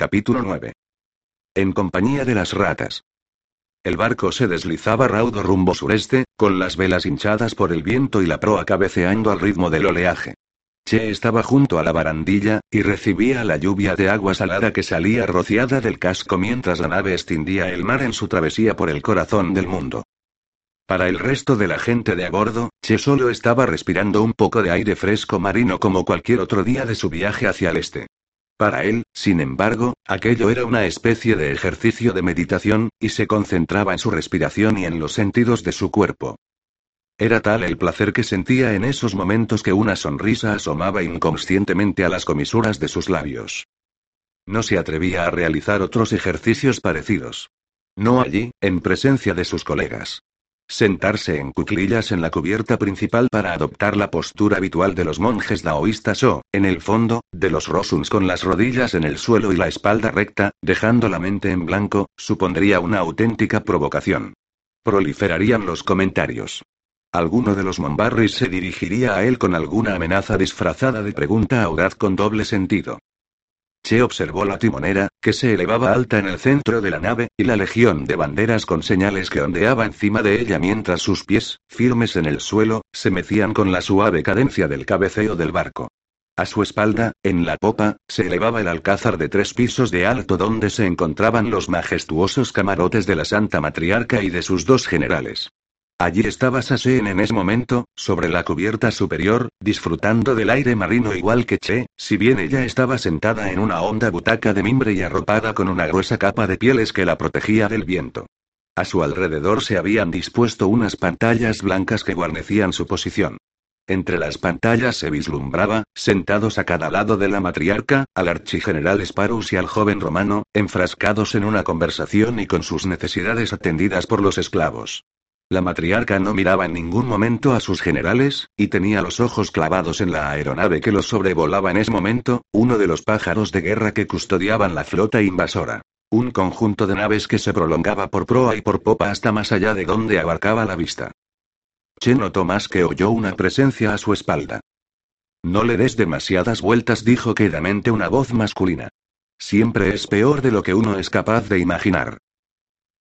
Capítulo 9. En compañía de las ratas. El barco se deslizaba raudo rumbo sureste, con las velas hinchadas por el viento y la proa cabeceando al ritmo del oleaje. Che estaba junto a la barandilla, y recibía la lluvia de agua salada que salía rociada del casco mientras la nave extendía el mar en su travesía por el corazón del mundo. Para el resto de la gente de a bordo, Che solo estaba respirando un poco de aire fresco marino como cualquier otro día de su viaje hacia el este. Para él, sin embargo, aquello era una especie de ejercicio de meditación, y se concentraba en su respiración y en los sentidos de su cuerpo. Era tal el placer que sentía en esos momentos que una sonrisa asomaba inconscientemente a las comisuras de sus labios. No se atrevía a realizar otros ejercicios parecidos. No allí, en presencia de sus colegas. Sentarse en cuclillas en la cubierta principal para adoptar la postura habitual de los monjes daoístas o, en el fondo, de los rosuns con las rodillas en el suelo y la espalda recta, dejando la mente en blanco, supondría una auténtica provocación. Proliferarían los comentarios. Alguno de los Mombarris se dirigiría a él con alguna amenaza disfrazada de pregunta audaz con doble sentido. Che observó la timonera, que se elevaba alta en el centro de la nave, y la legión de banderas con señales que ondeaba encima de ella mientras sus pies, firmes en el suelo, se mecían con la suave cadencia del cabeceo del barco. A su espalda, en la popa, se elevaba el alcázar de tres pisos de alto donde se encontraban los majestuosos camarotes de la Santa Matriarca y de sus dos generales. Allí estaba Saseen en ese momento, sobre la cubierta superior, disfrutando del aire marino igual que Che, si bien ella estaba sentada en una honda butaca de mimbre y arropada con una gruesa capa de pieles que la protegía del viento. A su alrededor se habían dispuesto unas pantallas blancas que guarnecían su posición. Entre las pantallas se vislumbraba, sentados a cada lado de la matriarca, al archigeneral Sparus y al joven romano, enfrascados en una conversación y con sus necesidades atendidas por los esclavos. La matriarca no miraba en ningún momento a sus generales, y tenía los ojos clavados en la aeronave que los sobrevolaba en ese momento, uno de los pájaros de guerra que custodiaban la flota invasora. Un conjunto de naves que se prolongaba por proa y por popa hasta más allá de donde abarcaba la vista. Che notó más que oyó una presencia a su espalda. No le des demasiadas vueltas, dijo quedamente una voz masculina. Siempre es peor de lo que uno es capaz de imaginar.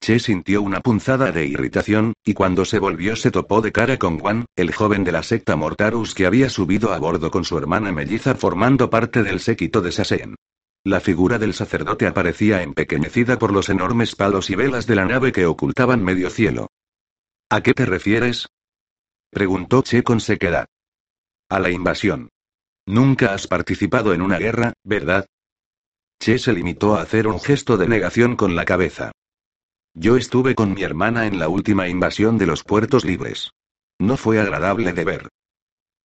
Che sintió una punzada de irritación, y cuando se volvió se topó de cara con Juan, el joven de la secta Mortarus que había subido a bordo con su hermana melliza formando parte del séquito de Saseen. La figura del sacerdote aparecía empequeñecida por los enormes palos y velas de la nave que ocultaban medio cielo. ¿A qué te refieres? preguntó Che con sequedad. A la invasión. Nunca has participado en una guerra, ¿verdad? Che se limitó a hacer un gesto de negación con la cabeza. Yo estuve con mi hermana en la última invasión de los puertos libres. No fue agradable de ver.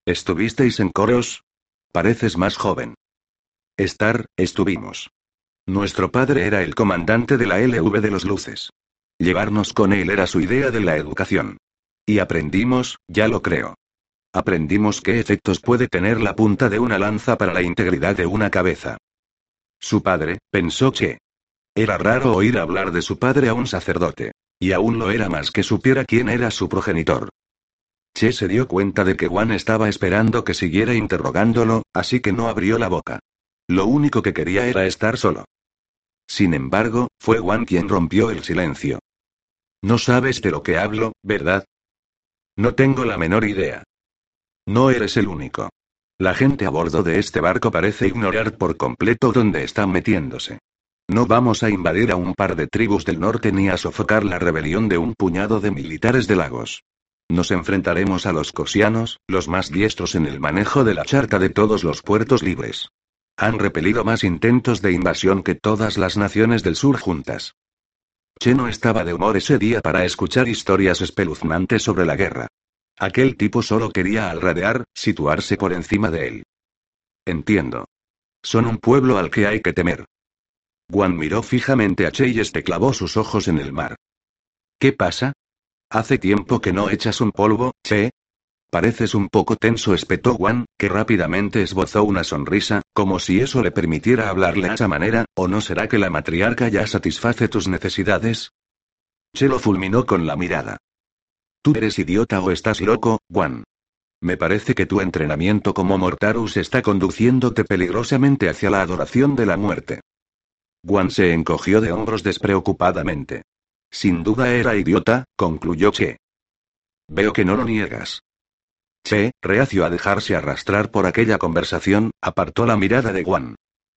¿Estuvisteis en coros? Pareces más joven. Estar, estuvimos. Nuestro padre era el comandante de la LV de los Luces. Llevarnos con él era su idea de la educación. Y aprendimos, ya lo creo. Aprendimos qué efectos puede tener la punta de una lanza para la integridad de una cabeza. Su padre, pensó Che. Era raro oír hablar de su padre a un sacerdote. Y aún lo era más que supiera quién era su progenitor. Che se dio cuenta de que Juan estaba esperando que siguiera interrogándolo, así que no abrió la boca. Lo único que quería era estar solo. Sin embargo, fue Juan quien rompió el silencio. No sabes de lo que hablo, ¿verdad? No tengo la menor idea. No eres el único. La gente a bordo de este barco parece ignorar por completo dónde están metiéndose. No vamos a invadir a un par de tribus del norte ni a sofocar la rebelión de un puñado de militares de lagos. Nos enfrentaremos a los cosianos, los más diestros en el manejo de la charca de todos los puertos libres. Han repelido más intentos de invasión que todas las naciones del sur juntas. Che no estaba de humor ese día para escuchar historias espeluznantes sobre la guerra. Aquel tipo solo quería alradear, situarse por encima de él. Entiendo. Son un pueblo al que hay que temer. Guan miró fijamente a Che y este clavó sus ojos en el mar. ¿Qué pasa? Hace tiempo que no echas un polvo, Che. Pareces un poco tenso, espetó Guan, que rápidamente esbozó una sonrisa, como si eso le permitiera hablarle a esa manera, ¿o no será que la matriarca ya satisface tus necesidades? Che lo fulminó con la mirada. ¿Tú eres idiota o estás loco, Guan? Me parece que tu entrenamiento como Mortarus está conduciéndote peligrosamente hacia la adoración de la muerte. Guan se encogió de hombros despreocupadamente. Sin duda era idiota, concluyó Che. Veo que no lo niegas. Che, reacio a dejarse arrastrar por aquella conversación, apartó la mirada de Guan.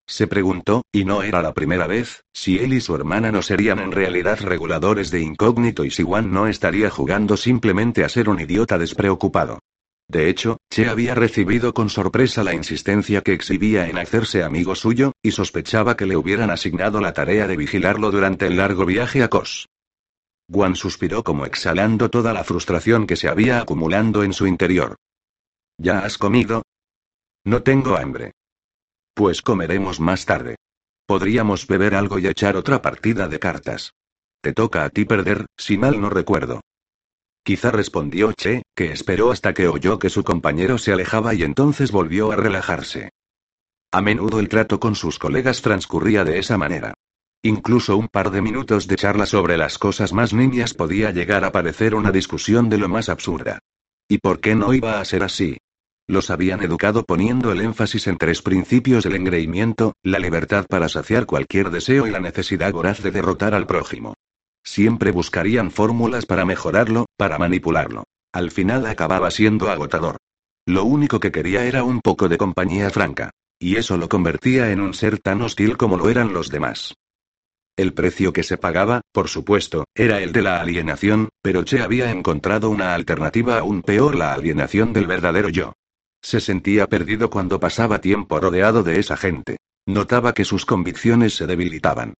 Se preguntó, y no era la primera vez, si él y su hermana no serían en realidad reguladores de incógnito y si Guan no estaría jugando simplemente a ser un idiota despreocupado. De hecho, Che había recibido con sorpresa la insistencia que exhibía en hacerse amigo suyo, y sospechaba que le hubieran asignado la tarea de vigilarlo durante el largo viaje a Kos. Guan suspiró como exhalando toda la frustración que se había acumulando en su interior. ¿Ya has comido? No tengo hambre. Pues comeremos más tarde. Podríamos beber algo y echar otra partida de cartas. Te toca a ti perder, si mal no recuerdo. Quizá respondió Che, que esperó hasta que oyó que su compañero se alejaba y entonces volvió a relajarse. A menudo el trato con sus colegas transcurría de esa manera. Incluso un par de minutos de charla sobre las cosas más niñas podía llegar a parecer una discusión de lo más absurda. ¿Y por qué no iba a ser así? Los habían educado poniendo el énfasis en tres principios del engreimiento, la libertad para saciar cualquier deseo y la necesidad voraz de derrotar al prójimo. Siempre buscarían fórmulas para mejorarlo, para manipularlo. Al final acababa siendo agotador. Lo único que quería era un poco de compañía franca. Y eso lo convertía en un ser tan hostil como lo eran los demás. El precio que se pagaba, por supuesto, era el de la alienación, pero Che había encontrado una alternativa aún peor, la alienación del verdadero yo. Se sentía perdido cuando pasaba tiempo rodeado de esa gente. Notaba que sus convicciones se debilitaban.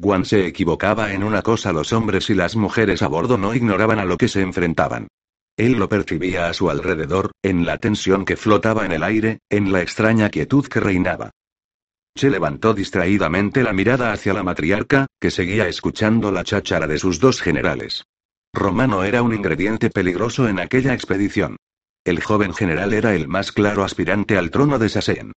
Guan se equivocaba en una cosa, los hombres y las mujeres a bordo no ignoraban a lo que se enfrentaban. Él lo percibía a su alrededor, en la tensión que flotaba en el aire, en la extraña quietud que reinaba. Se levantó distraídamente la mirada hacia la matriarca, que seguía escuchando la cháchara de sus dos generales. Romano era un ingrediente peligroso en aquella expedición. El joven general era el más claro aspirante al trono de Sasen.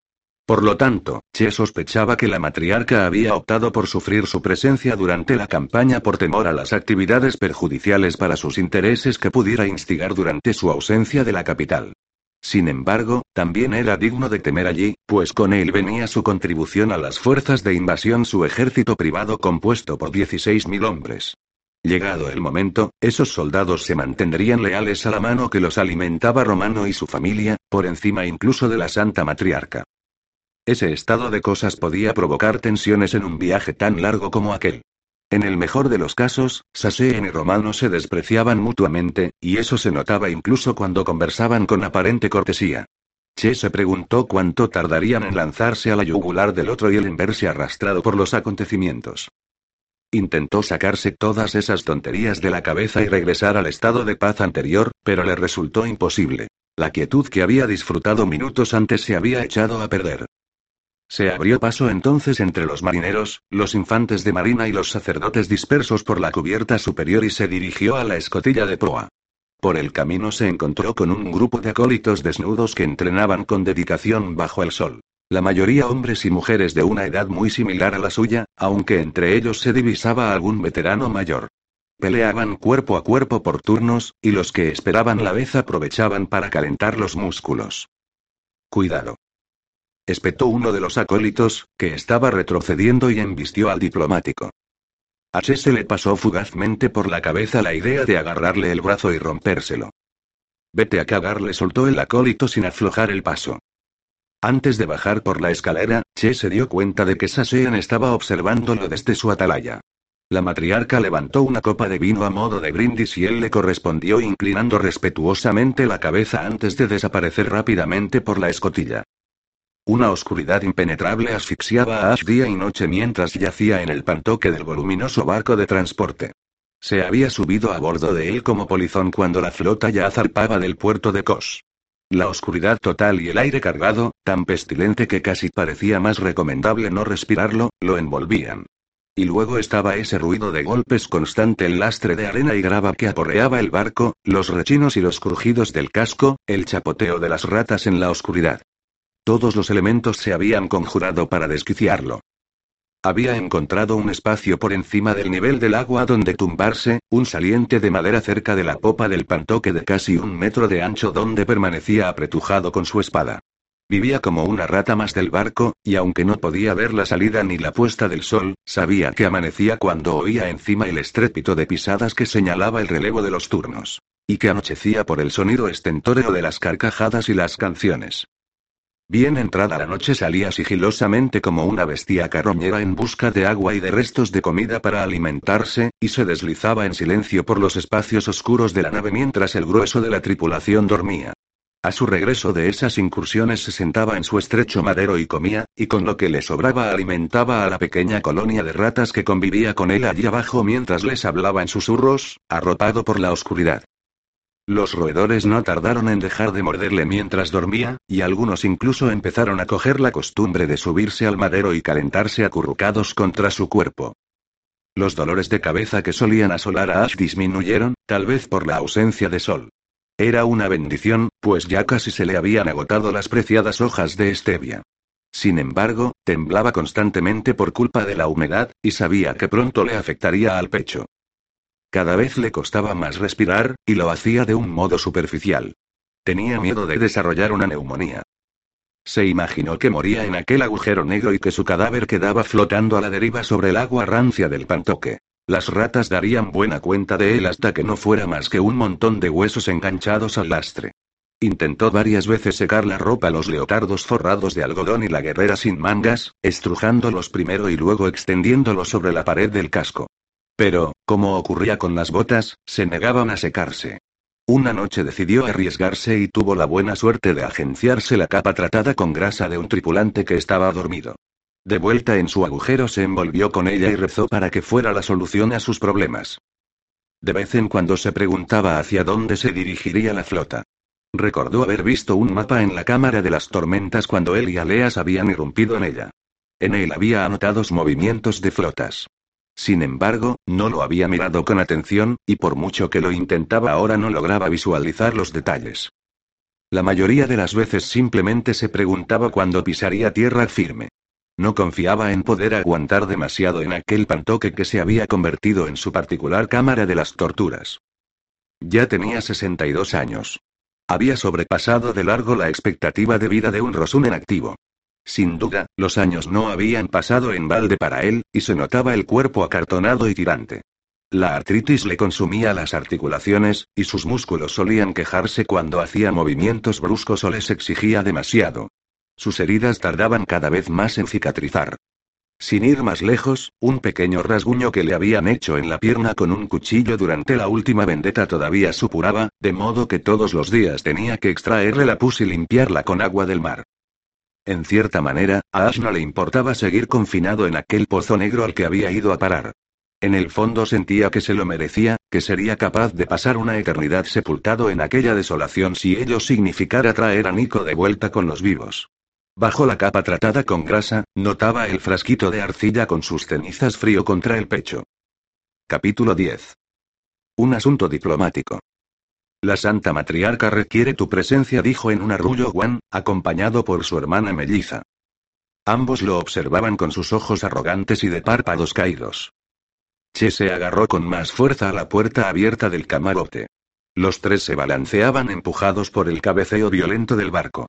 Por lo tanto, Che sospechaba que la matriarca había optado por sufrir su presencia durante la campaña por temor a las actividades perjudiciales para sus intereses que pudiera instigar durante su ausencia de la capital. Sin embargo, también era digno de temer allí, pues con él venía su contribución a las fuerzas de invasión, su ejército privado compuesto por 16.000 hombres. Llegado el momento, esos soldados se mantendrían leales a la mano que los alimentaba Romano y su familia, por encima incluso de la Santa Matriarca. Ese estado de cosas podía provocar tensiones en un viaje tan largo como aquel. En el mejor de los casos, Saseen y Romano se despreciaban mutuamente, y eso se notaba incluso cuando conversaban con aparente cortesía. Che se preguntó cuánto tardarían en lanzarse a la yugular del otro y el en verse arrastrado por los acontecimientos. Intentó sacarse todas esas tonterías de la cabeza y regresar al estado de paz anterior, pero le resultó imposible. La quietud que había disfrutado minutos antes se había echado a perder. Se abrió paso entonces entre los marineros, los infantes de marina y los sacerdotes dispersos por la cubierta superior y se dirigió a la escotilla de proa. Por el camino se encontró con un grupo de acólitos desnudos que entrenaban con dedicación bajo el sol. La mayoría hombres y mujeres de una edad muy similar a la suya, aunque entre ellos se divisaba algún veterano mayor. Peleaban cuerpo a cuerpo por turnos, y los que esperaban la vez aprovechaban para calentar los músculos. Cuidado espetó uno de los acólitos, que estaba retrocediendo y embistió al diplomático. H se le pasó fugazmente por la cabeza la idea de agarrarle el brazo y rompérselo. Vete a cagar, le soltó el acólito sin aflojar el paso. Antes de bajar por la escalera, Che se dio cuenta de que Sasean estaba observándolo desde su atalaya. La matriarca levantó una copa de vino a modo de brindis y él le correspondió inclinando respetuosamente la cabeza antes de desaparecer rápidamente por la escotilla. Una oscuridad impenetrable asfixiaba a Ash día y noche mientras yacía en el pantoque del voluminoso barco de transporte. Se había subido a bordo de él como polizón cuando la flota ya zarpaba del puerto de Kos. La oscuridad total y el aire cargado, tan pestilente que casi parecía más recomendable no respirarlo, lo envolvían. Y luego estaba ese ruido de golpes constante, el lastre de arena y grava que aporreaba el barco, los rechinos y los crujidos del casco, el chapoteo de las ratas en la oscuridad. Todos los elementos se habían conjurado para desquiciarlo. Había encontrado un espacio por encima del nivel del agua donde tumbarse, un saliente de madera cerca de la popa del pantoque de casi un metro de ancho donde permanecía apretujado con su espada. Vivía como una rata más del barco, y aunque no podía ver la salida ni la puesta del sol, sabía que amanecía cuando oía encima el estrépito de pisadas que señalaba el relevo de los turnos. Y que anochecía por el sonido estentóreo de las carcajadas y las canciones. Bien entrada la noche salía sigilosamente como una bestia carroñera en busca de agua y de restos de comida para alimentarse, y se deslizaba en silencio por los espacios oscuros de la nave mientras el grueso de la tripulación dormía. A su regreso de esas incursiones se sentaba en su estrecho madero y comía, y con lo que le sobraba alimentaba a la pequeña colonia de ratas que convivía con él allí abajo mientras les hablaba en susurros, arropado por la oscuridad. Los roedores no tardaron en dejar de morderle mientras dormía, y algunos incluso empezaron a coger la costumbre de subirse al madero y calentarse acurrucados contra su cuerpo. Los dolores de cabeza que solían asolar a Ash disminuyeron, tal vez por la ausencia de sol. Era una bendición, pues ya casi se le habían agotado las preciadas hojas de stevia. Sin embargo, temblaba constantemente por culpa de la humedad, y sabía que pronto le afectaría al pecho. Cada vez le costaba más respirar, y lo hacía de un modo superficial. Tenía miedo de desarrollar una neumonía. Se imaginó que moría en aquel agujero negro y que su cadáver quedaba flotando a la deriva sobre el agua rancia del pantoque. Las ratas darían buena cuenta de él hasta que no fuera más que un montón de huesos enganchados al lastre. Intentó varias veces secar la ropa a los leotardos forrados de algodón y la guerrera sin mangas, estrujándolos primero y luego extendiéndolos sobre la pared del casco. Pero, como ocurría con las botas, se negaban a secarse. Una noche decidió arriesgarse y tuvo la buena suerte de agenciarse la capa tratada con grasa de un tripulante que estaba dormido. De vuelta en su agujero se envolvió con ella y rezó para que fuera la solución a sus problemas. De vez en cuando se preguntaba hacia dónde se dirigiría la flota. Recordó haber visto un mapa en la cámara de las tormentas cuando él y Aleas habían irrumpido en ella. En él había anotados movimientos de flotas. Sin embargo, no lo había mirado con atención, y por mucho que lo intentaba ahora no lograba visualizar los detalles. La mayoría de las veces simplemente se preguntaba cuándo pisaría tierra firme. No confiaba en poder aguantar demasiado en aquel pantoque que se había convertido en su particular cámara de las torturas. Ya tenía 62 años. Había sobrepasado de largo la expectativa de vida de un Rosun activo. Sin duda, los años no habían pasado en balde para él, y se notaba el cuerpo acartonado y tirante. La artritis le consumía las articulaciones, y sus músculos solían quejarse cuando hacía movimientos bruscos o les exigía demasiado. Sus heridas tardaban cada vez más en cicatrizar. Sin ir más lejos, un pequeño rasguño que le habían hecho en la pierna con un cuchillo durante la última vendetta todavía supuraba, de modo que todos los días tenía que extraerle la pus y limpiarla con agua del mar. En cierta manera, a Ash no le importaba seguir confinado en aquel pozo negro al que había ido a parar. En el fondo sentía que se lo merecía, que sería capaz de pasar una eternidad sepultado en aquella desolación si ello significara traer a Nico de vuelta con los vivos. Bajo la capa tratada con grasa, notaba el frasquito de arcilla con sus cenizas frío contra el pecho. Capítulo 10. Un asunto diplomático. La Santa Matriarca requiere tu presencia, dijo en un arrullo Juan, acompañado por su hermana melliza. Ambos lo observaban con sus ojos arrogantes y de párpados caídos. Che se agarró con más fuerza a la puerta abierta del camarote. Los tres se balanceaban empujados por el cabeceo violento del barco.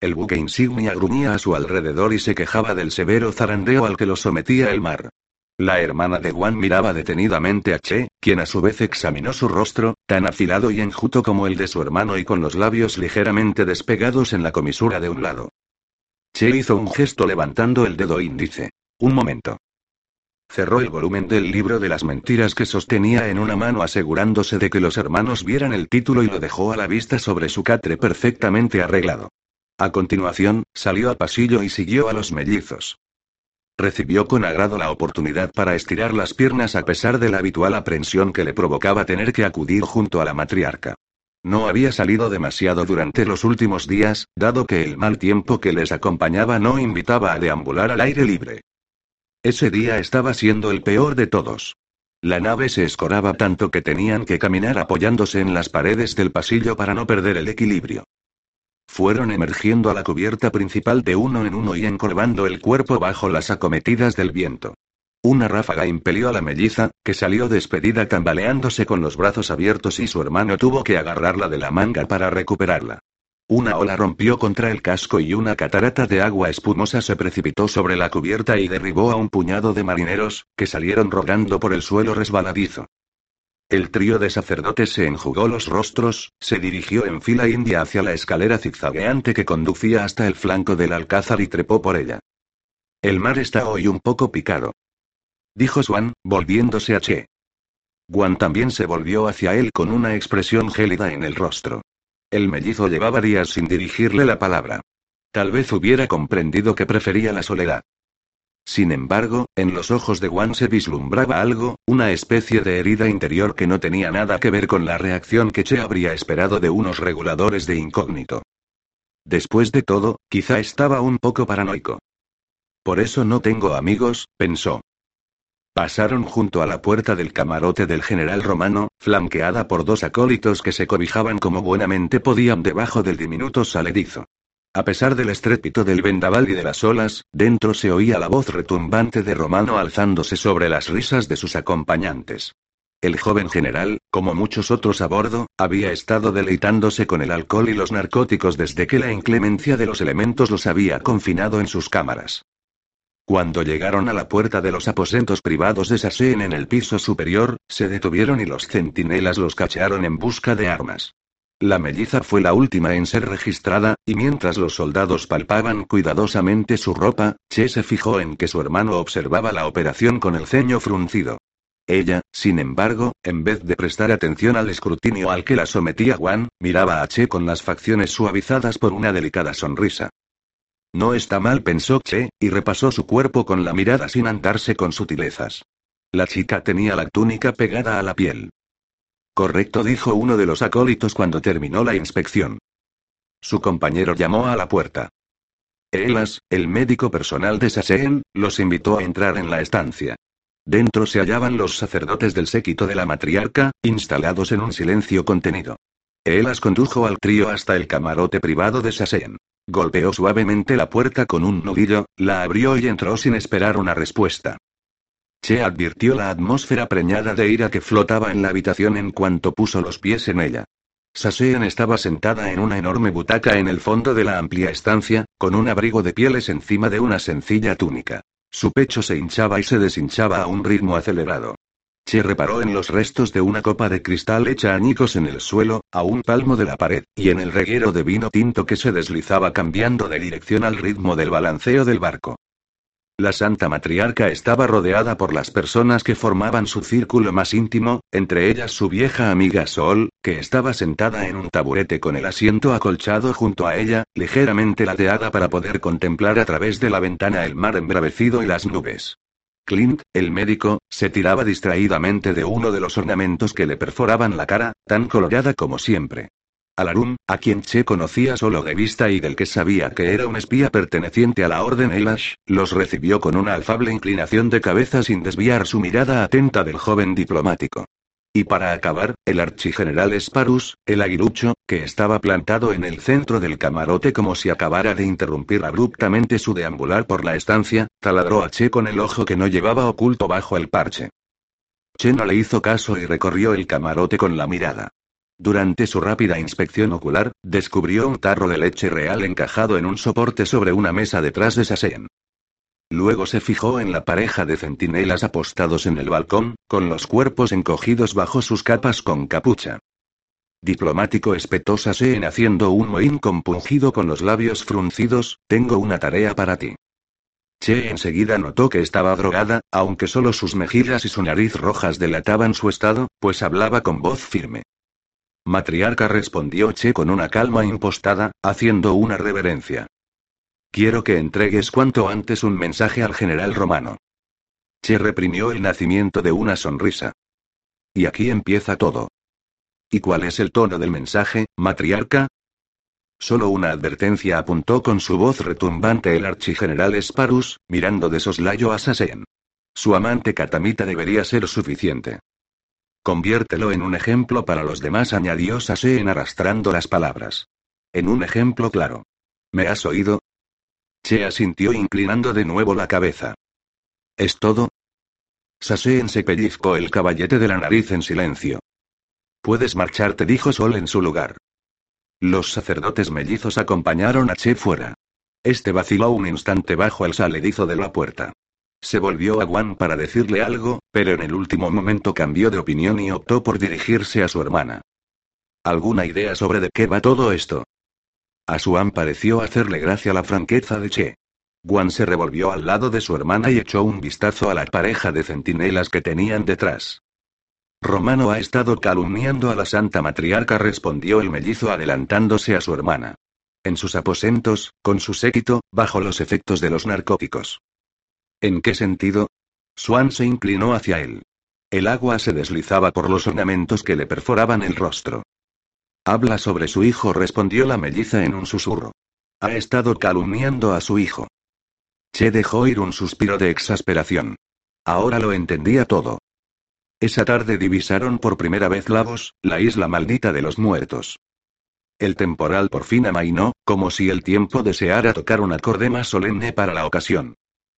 El buque insignia gruñía a su alrededor y se quejaba del severo zarandeo al que lo sometía el mar. La hermana de Juan miraba detenidamente a Che, quien a su vez examinó su rostro, tan afilado y enjuto como el de su hermano y con los labios ligeramente despegados en la comisura de un lado. Che hizo un gesto levantando el dedo índice. Un momento. Cerró el volumen del libro de las mentiras que sostenía en una mano asegurándose de que los hermanos vieran el título y lo dejó a la vista sobre su catre perfectamente arreglado. A continuación, salió al pasillo y siguió a los mellizos. Recibió con agrado la oportunidad para estirar las piernas a pesar de la habitual aprensión que le provocaba tener que acudir junto a la matriarca. No había salido demasiado durante los últimos días, dado que el mal tiempo que les acompañaba no invitaba a deambular al aire libre. Ese día estaba siendo el peor de todos. La nave se escoraba tanto que tenían que caminar apoyándose en las paredes del pasillo para no perder el equilibrio. Fueron emergiendo a la cubierta principal de uno en uno y encorvando el cuerpo bajo las acometidas del viento. Una ráfaga impelió a la melliza, que salió despedida tambaleándose con los brazos abiertos y su hermano tuvo que agarrarla de la manga para recuperarla. Una ola rompió contra el casco y una catarata de agua espumosa se precipitó sobre la cubierta y derribó a un puñado de marineros, que salieron rodando por el suelo resbaladizo. El trío de sacerdotes se enjugó los rostros, se dirigió en fila india hacia la escalera zigzagueante que conducía hasta el flanco del alcázar y trepó por ella. El mar está hoy un poco picado dijo Swan, volviéndose a Che. Guan también se volvió hacia él con una expresión gélida en el rostro. El mellizo llevaba días sin dirigirle la palabra. Tal vez hubiera comprendido que prefería la soledad. Sin embargo, en los ojos de Guan se vislumbraba algo, una especie de herida interior que no tenía nada que ver con la reacción que Che habría esperado de unos reguladores de incógnito. Después de todo, quizá estaba un poco paranoico. Por eso no tengo amigos, pensó. Pasaron junto a la puerta del camarote del general romano, flanqueada por dos acólitos que se cobijaban como buenamente podían debajo del diminuto saledizo. A pesar del estrépito del vendaval y de las olas, dentro se oía la voz retumbante de Romano alzándose sobre las risas de sus acompañantes. El joven general, como muchos otros a bordo, había estado deleitándose con el alcohol y los narcóticos desde que la inclemencia de los elementos los había confinado en sus cámaras. Cuando llegaron a la puerta de los aposentos privados de Sassen en el piso superior, se detuvieron y los centinelas los cachearon en busca de armas. La melliza fue la última en ser registrada, y mientras los soldados palpaban cuidadosamente su ropa, Che se fijó en que su hermano observaba la operación con el ceño fruncido. Ella, sin embargo, en vez de prestar atención al escrutinio al que la sometía Juan, miraba a Che con las facciones suavizadas por una delicada sonrisa. No está mal, pensó Che, y repasó su cuerpo con la mirada sin andarse con sutilezas. La chica tenía la túnica pegada a la piel. Correcto, dijo uno de los acólitos cuando terminó la inspección. Su compañero llamó a la puerta. Elas, el médico personal de Saseen, los invitó a entrar en la estancia. Dentro se hallaban los sacerdotes del séquito de la matriarca, instalados en un silencio contenido. Elas condujo al trío hasta el camarote privado de Saseen. Golpeó suavemente la puerta con un nudillo, la abrió y entró sin esperar una respuesta. Che advirtió la atmósfera preñada de ira que flotaba en la habitación en cuanto puso los pies en ella. Saseen estaba sentada en una enorme butaca en el fondo de la amplia estancia, con un abrigo de pieles encima de una sencilla túnica. Su pecho se hinchaba y se deshinchaba a un ritmo acelerado. Che reparó en los restos de una copa de cristal hecha añicos en el suelo, a un palmo de la pared, y en el reguero de vino tinto que se deslizaba cambiando de dirección al ritmo del balanceo del barco. La Santa Matriarca estaba rodeada por las personas que formaban su círculo más íntimo, entre ellas su vieja amiga Sol, que estaba sentada en un taburete con el asiento acolchado junto a ella, ligeramente ladeada para poder contemplar a través de la ventana el mar embravecido y las nubes. Clint, el médico, se tiraba distraídamente de uno de los ornamentos que le perforaban la cara, tan colorada como siempre. Alarum, a quien Che conocía solo de vista y del que sabía que era un espía perteneciente a la Orden Elash, los recibió con una alfable inclinación de cabeza sin desviar su mirada atenta del joven diplomático. Y para acabar, el archigeneral Sparus, el aguilucho, que estaba plantado en el centro del camarote como si acabara de interrumpir abruptamente su deambular por la estancia, taladró a Che con el ojo que no llevaba oculto bajo el parche. Che no le hizo caso y recorrió el camarote con la mirada. Durante su rápida inspección ocular, descubrió un tarro de leche real encajado en un soporte sobre una mesa detrás de Sasen. Luego se fijó en la pareja de centinelas apostados en el balcón, con los cuerpos encogidos bajo sus capas con capucha. Diplomático espetó Saseen haciendo un mohín compungido con los labios fruncidos, tengo una tarea para ti. Che enseguida notó que estaba drogada, aunque solo sus mejillas y su nariz rojas delataban su estado, pues hablaba con voz firme. Matriarca respondió Che con una calma impostada, haciendo una reverencia. Quiero que entregues cuanto antes un mensaje al general romano. Che reprimió el nacimiento de una sonrisa. Y aquí empieza todo. ¿Y cuál es el tono del mensaje, matriarca? Solo una advertencia apuntó con su voz retumbante el archigeneral Sparus, mirando de soslayo a Sasen. Su amante Katamita debería ser suficiente. Conviértelo en un ejemplo para los demás, añadió Sasen arrastrando las palabras. En un ejemplo claro. ¿Me has oído? Che asintió inclinando de nuevo la cabeza. ¿Es todo? Sasen se pellizcó el caballete de la nariz en silencio. Puedes marcharte, dijo Sol en su lugar. Los sacerdotes mellizos acompañaron a Che fuera. Este vaciló un instante bajo el saledizo de la puerta. Se volvió a Juan para decirle algo, pero en el último momento cambió de opinión y optó por dirigirse a su hermana. ¿Alguna idea sobre de qué va todo esto? A Suan pareció hacerle gracia la franqueza de Che. Juan se revolvió al lado de su hermana y echó un vistazo a la pareja de centinelas que tenían detrás. Romano ha estado calumniando a la santa matriarca, respondió el mellizo adelantándose a su hermana. En sus aposentos, con su séquito, bajo los efectos de los narcóticos. ¿En qué sentido? Swan se inclinó hacia él. El agua se deslizaba por los ornamentos que le perforaban el rostro. Habla sobre su hijo, respondió la melliza en un susurro. Ha estado calumniando a su hijo. Che dejó ir un suspiro de exasperación. Ahora lo entendía todo. Esa tarde divisaron por primera vez Lavos, la isla maldita de los muertos. El temporal por fin amainó, como si el tiempo deseara tocar un acorde más solemne para la ocasión.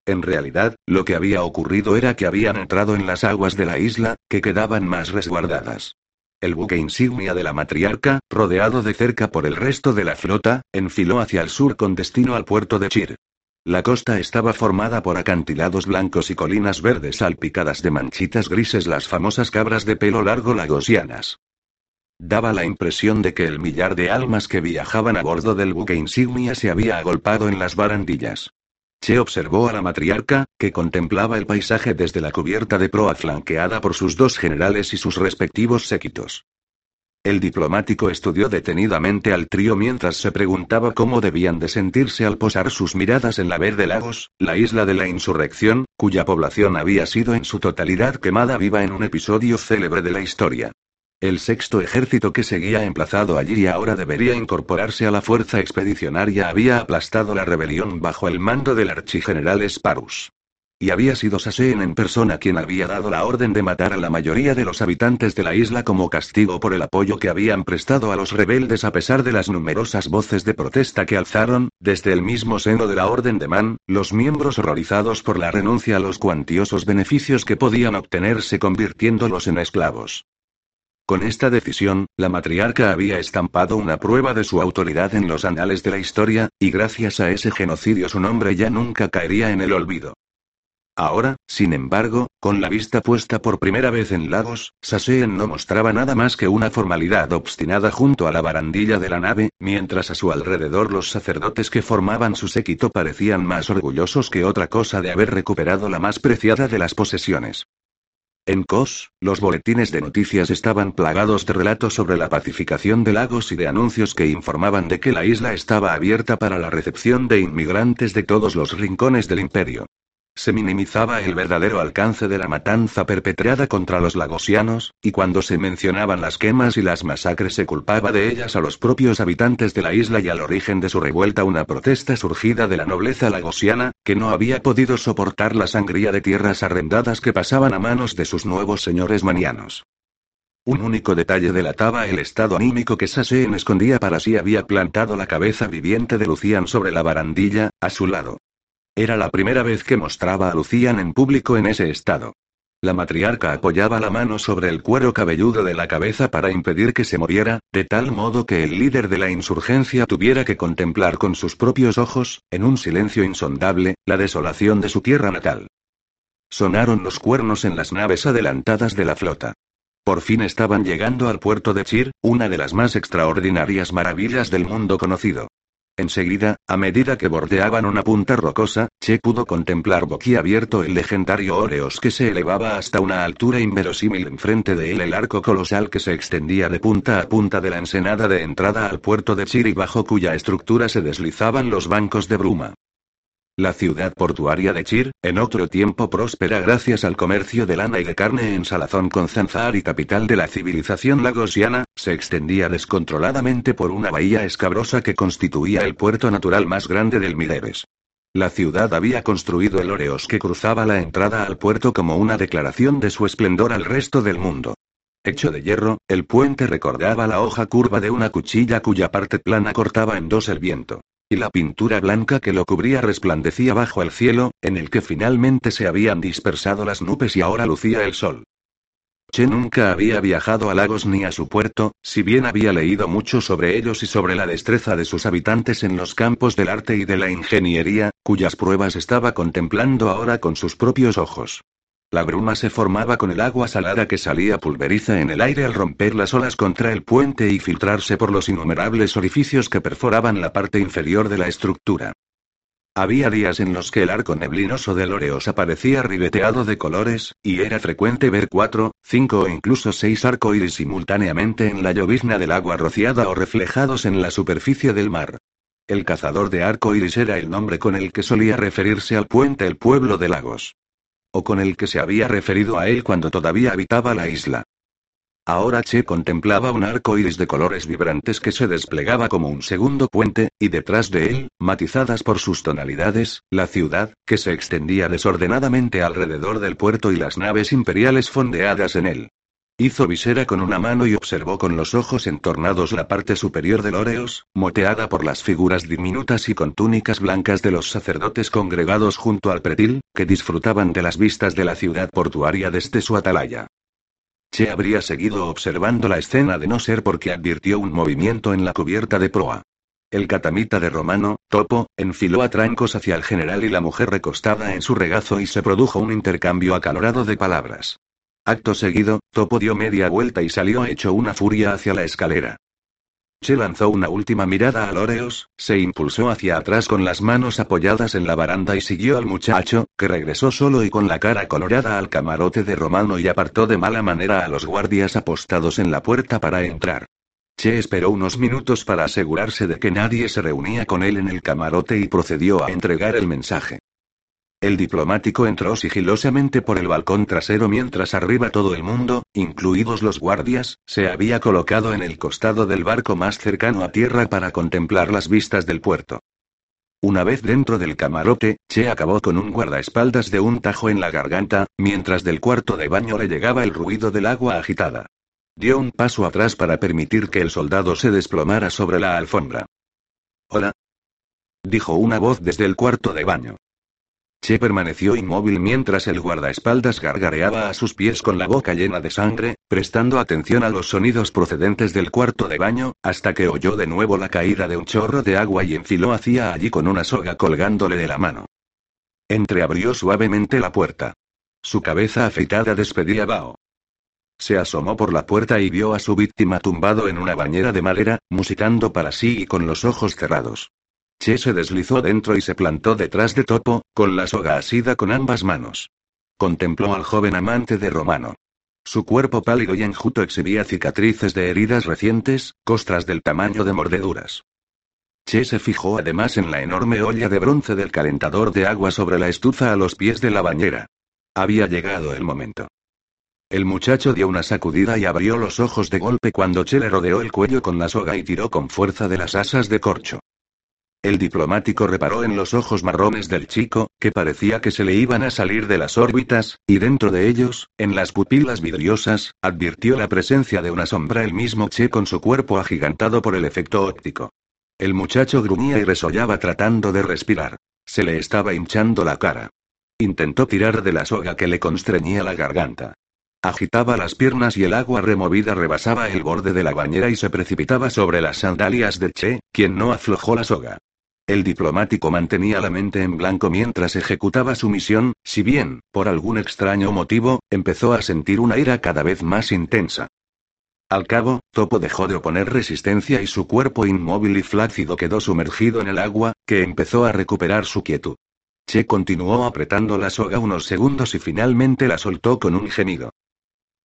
En realidad, lo que había ocurrido era que habían entrado en las aguas de la isla, que quedaban más resguardadas. El buque insignia de la matriarca, rodeado de cerca por el resto de la flota, enfiló hacia el sur con destino al puerto de Chir. La costa estaba formada por acantilados blancos y colinas verdes salpicadas de manchitas grises, las famosas cabras de pelo largo lagosianas. Daba la impresión de que el millar de almas que viajaban a bordo del buque insignia se había agolpado en las barandillas. Che observó a la matriarca, que contemplaba el paisaje desde la cubierta de proa flanqueada por sus dos generales y sus respectivos séquitos. El diplomático estudió detenidamente al trío mientras se preguntaba cómo debían de sentirse al posar sus miradas en la verde Lagos, la isla de la insurrección, cuya población había sido en su totalidad quemada viva en un episodio célebre de la historia. El sexto ejército que seguía emplazado allí y ahora debería incorporarse a la fuerza expedicionaria había aplastado la rebelión bajo el mando del archigeneral Sparus. Y había sido Saseen en persona quien había dado la orden de matar a la mayoría de los habitantes de la isla como castigo por el apoyo que habían prestado a los rebeldes a pesar de las numerosas voces de protesta que alzaron, desde el mismo seno de la Orden de Man, los miembros horrorizados por la renuncia a los cuantiosos beneficios que podían obtenerse convirtiéndolos en esclavos. Con esta decisión, la matriarca había estampado una prueba de su autoridad en los anales de la historia, y gracias a ese genocidio su nombre ya nunca caería en el olvido. Ahora, sin embargo, con la vista puesta por primera vez en Lagos, Saseen no mostraba nada más que una formalidad obstinada junto a la barandilla de la nave, mientras a su alrededor los sacerdotes que formaban su séquito parecían más orgullosos que otra cosa de haber recuperado la más preciada de las posesiones. En Kos, los boletines de noticias estaban plagados de relatos sobre la pacificación de lagos y de anuncios que informaban de que la isla estaba abierta para la recepción de inmigrantes de todos los rincones del imperio. Se minimizaba el verdadero alcance de la matanza perpetrada contra los lagosianos, y cuando se mencionaban las quemas y las masacres se culpaba de ellas a los propios habitantes de la isla y al origen de su revuelta una protesta surgida de la nobleza lagosiana, que no había podido soportar la sangría de tierras arrendadas que pasaban a manos de sus nuevos señores manianos. Un único detalle delataba el estado anímico que Saseen escondía para sí había plantado la cabeza viviente de Lucian sobre la barandilla, a su lado. Era la primera vez que mostraba a Lucian en público en ese estado. La matriarca apoyaba la mano sobre el cuero cabelludo de la cabeza para impedir que se moviera, de tal modo que el líder de la insurgencia tuviera que contemplar con sus propios ojos, en un silencio insondable, la desolación de su tierra natal. Sonaron los cuernos en las naves adelantadas de la flota. Por fin estaban llegando al puerto de Chir, una de las más extraordinarias maravillas del mundo conocido. Enseguida, a medida que bordeaban una punta rocosa, Che pudo contemplar boquiabierto el legendario Oreos que se elevaba hasta una altura inverosímil enfrente de él el arco colosal que se extendía de punta a punta de la ensenada de entrada al puerto de Chiri bajo cuya estructura se deslizaban los bancos de bruma. La ciudad portuaria de Chir, en otro tiempo próspera gracias al comercio de lana y de carne en Salazón con Zanzar y capital de la civilización lagosiana, se extendía descontroladamente por una bahía escabrosa que constituía el puerto natural más grande del Mideres. La ciudad había construido el Oreos que cruzaba la entrada al puerto como una declaración de su esplendor al resto del mundo. Hecho de hierro, el puente recordaba la hoja curva de una cuchilla cuya parte plana cortaba en dos el viento. Y la pintura blanca que lo cubría resplandecía bajo el cielo, en el que finalmente se habían dispersado las nubes y ahora lucía el sol. Che nunca había viajado a Lagos ni a su puerto, si bien había leído mucho sobre ellos y sobre la destreza de sus habitantes en los campos del arte y de la ingeniería, cuyas pruebas estaba contemplando ahora con sus propios ojos. La bruma se formaba con el agua salada que salía pulveriza en el aire al romper las olas contra el puente y filtrarse por los innumerables orificios que perforaban la parte inferior de la estructura. Había días en los que el arco neblinoso de Loreos aparecía ribeteado de colores, y era frecuente ver cuatro, cinco o incluso seis arcoíris simultáneamente en la llovizna del agua rociada o reflejados en la superficie del mar. El cazador de arco iris era el nombre con el que solía referirse al puente el pueblo de Lagos o con el que se había referido a él cuando todavía habitaba la isla. Ahora Che contemplaba un arco iris de colores vibrantes que se desplegaba como un segundo puente, y detrás de él, matizadas por sus tonalidades, la ciudad, que se extendía desordenadamente alrededor del puerto y las naves imperiales fondeadas en él. Hizo visera con una mano y observó con los ojos entornados la parte superior del Oreos, moteada por las figuras diminutas y con túnicas blancas de los sacerdotes congregados junto al pretil, que disfrutaban de las vistas de la ciudad portuaria desde su atalaya. Che habría seguido observando la escena de no ser porque advirtió un movimiento en la cubierta de proa. El catamita de Romano, Topo, enfiló a trancos hacia el general y la mujer recostada en su regazo y se produjo un intercambio acalorado de palabras. Acto seguido, Topo dio media vuelta y salió hecho una furia hacia la escalera. Che lanzó una última mirada a Loreos, se impulsó hacia atrás con las manos apoyadas en la baranda y siguió al muchacho, que regresó solo y con la cara colorada al camarote de Romano y apartó de mala manera a los guardias apostados en la puerta para entrar. Che esperó unos minutos para asegurarse de que nadie se reunía con él en el camarote y procedió a entregar el mensaje. El diplomático entró sigilosamente por el balcón trasero mientras arriba todo el mundo, incluidos los guardias, se había colocado en el costado del barco más cercano a tierra para contemplar las vistas del puerto. Una vez dentro del camarote, Che acabó con un guardaespaldas de un tajo en la garganta, mientras del cuarto de baño le llegaba el ruido del agua agitada. Dio un paso atrás para permitir que el soldado se desplomara sobre la alfombra. Hola. Dijo una voz desde el cuarto de baño. Che permaneció inmóvil mientras el guardaespaldas gargareaba a sus pies con la boca llena de sangre, prestando atención a los sonidos procedentes del cuarto de baño, hasta que oyó de nuevo la caída de un chorro de agua y enfiló hacia allí con una soga colgándole de la mano. Entreabrió suavemente la puerta. Su cabeza afeitada despedía vaho. Se asomó por la puerta y vio a su víctima tumbado en una bañera de madera, musitando para sí y con los ojos cerrados. Che se deslizó dentro y se plantó detrás de Topo, con la soga asida con ambas manos. Contempló al joven amante de Romano. Su cuerpo pálido y enjuto exhibía cicatrices de heridas recientes, costras del tamaño de mordeduras. Che se fijó además en la enorme olla de bronce del calentador de agua sobre la estufa a los pies de la bañera. Había llegado el momento. El muchacho dio una sacudida y abrió los ojos de golpe cuando Che le rodeó el cuello con la soga y tiró con fuerza de las asas de corcho. El diplomático reparó en los ojos marrones del chico, que parecía que se le iban a salir de las órbitas, y dentro de ellos, en las pupilas vidriosas, advirtió la presencia de una sombra el mismo Che con su cuerpo agigantado por el efecto óptico. El muchacho gruñía y resollaba tratando de respirar. Se le estaba hinchando la cara. Intentó tirar de la soga que le constreñía la garganta. Agitaba las piernas y el agua removida rebasaba el borde de la bañera y se precipitaba sobre las sandalias de Che, quien no aflojó la soga. El diplomático mantenía la mente en blanco mientras ejecutaba su misión, si bien, por algún extraño motivo, empezó a sentir una ira cada vez más intensa. Al cabo, Topo dejó de oponer resistencia y su cuerpo inmóvil y flácido quedó sumergido en el agua, que empezó a recuperar su quietud. Che continuó apretando la soga unos segundos y finalmente la soltó con un gemido.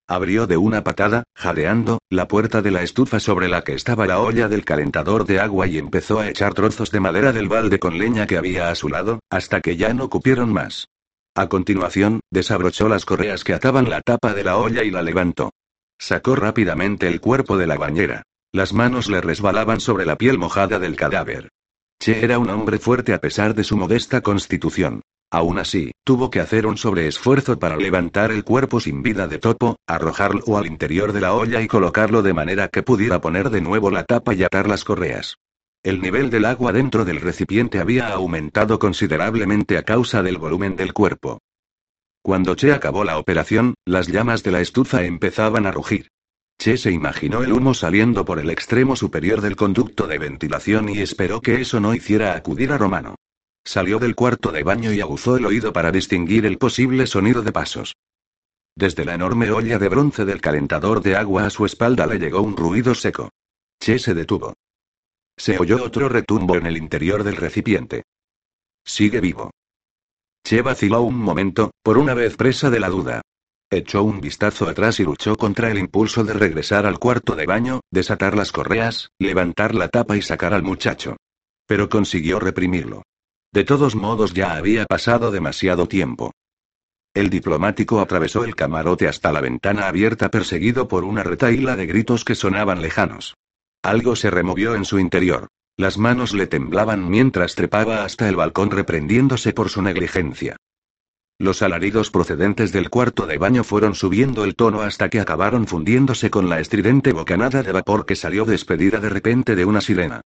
Abrió de una patada, jadeando, la puerta de la estufa sobre la que estaba la olla del calentador de agua y empezó a echar trozos de madera del balde con leña que había a su lado, hasta que ya no cupieron más. A continuación, desabrochó las correas que ataban la tapa de la olla y la levantó. Sacó rápidamente el cuerpo de la bañera. Las manos le resbalaban sobre la piel mojada del cadáver. Che era un hombre fuerte a pesar de su modesta constitución. Aún así, tuvo que hacer un sobreesfuerzo para levantar el cuerpo sin vida de Topo, arrojarlo al interior de la olla y colocarlo de manera que pudiera poner de nuevo la tapa y atar las correas. El nivel del agua dentro del recipiente había aumentado considerablemente a causa del volumen del cuerpo. Cuando Che acabó la operación, las llamas de la estufa empezaban a rugir. Che se imaginó el humo saliendo por el extremo superior del conducto de ventilación y esperó que eso no hiciera acudir a Romano. Salió del cuarto de baño y aguzó el oído para distinguir el posible sonido de pasos. Desde la enorme olla de bronce del calentador de agua a su espalda le llegó un ruido seco. Che se detuvo. Se oyó otro retumbo en el interior del recipiente. Sigue vivo. Che vaciló un momento, por una vez presa de la duda. Echó un vistazo atrás y luchó contra el impulso de regresar al cuarto de baño, desatar las correas, levantar la tapa y sacar al muchacho. Pero consiguió reprimirlo. De todos modos ya había pasado demasiado tiempo. El diplomático atravesó el camarote hasta la ventana abierta perseguido por una retaíla de gritos que sonaban lejanos. Algo se removió en su interior. Las manos le temblaban mientras trepaba hasta el balcón reprendiéndose por su negligencia. Los alaridos procedentes del cuarto de baño fueron subiendo el tono hasta que acabaron fundiéndose con la estridente bocanada de vapor que salió despedida de repente de una sirena.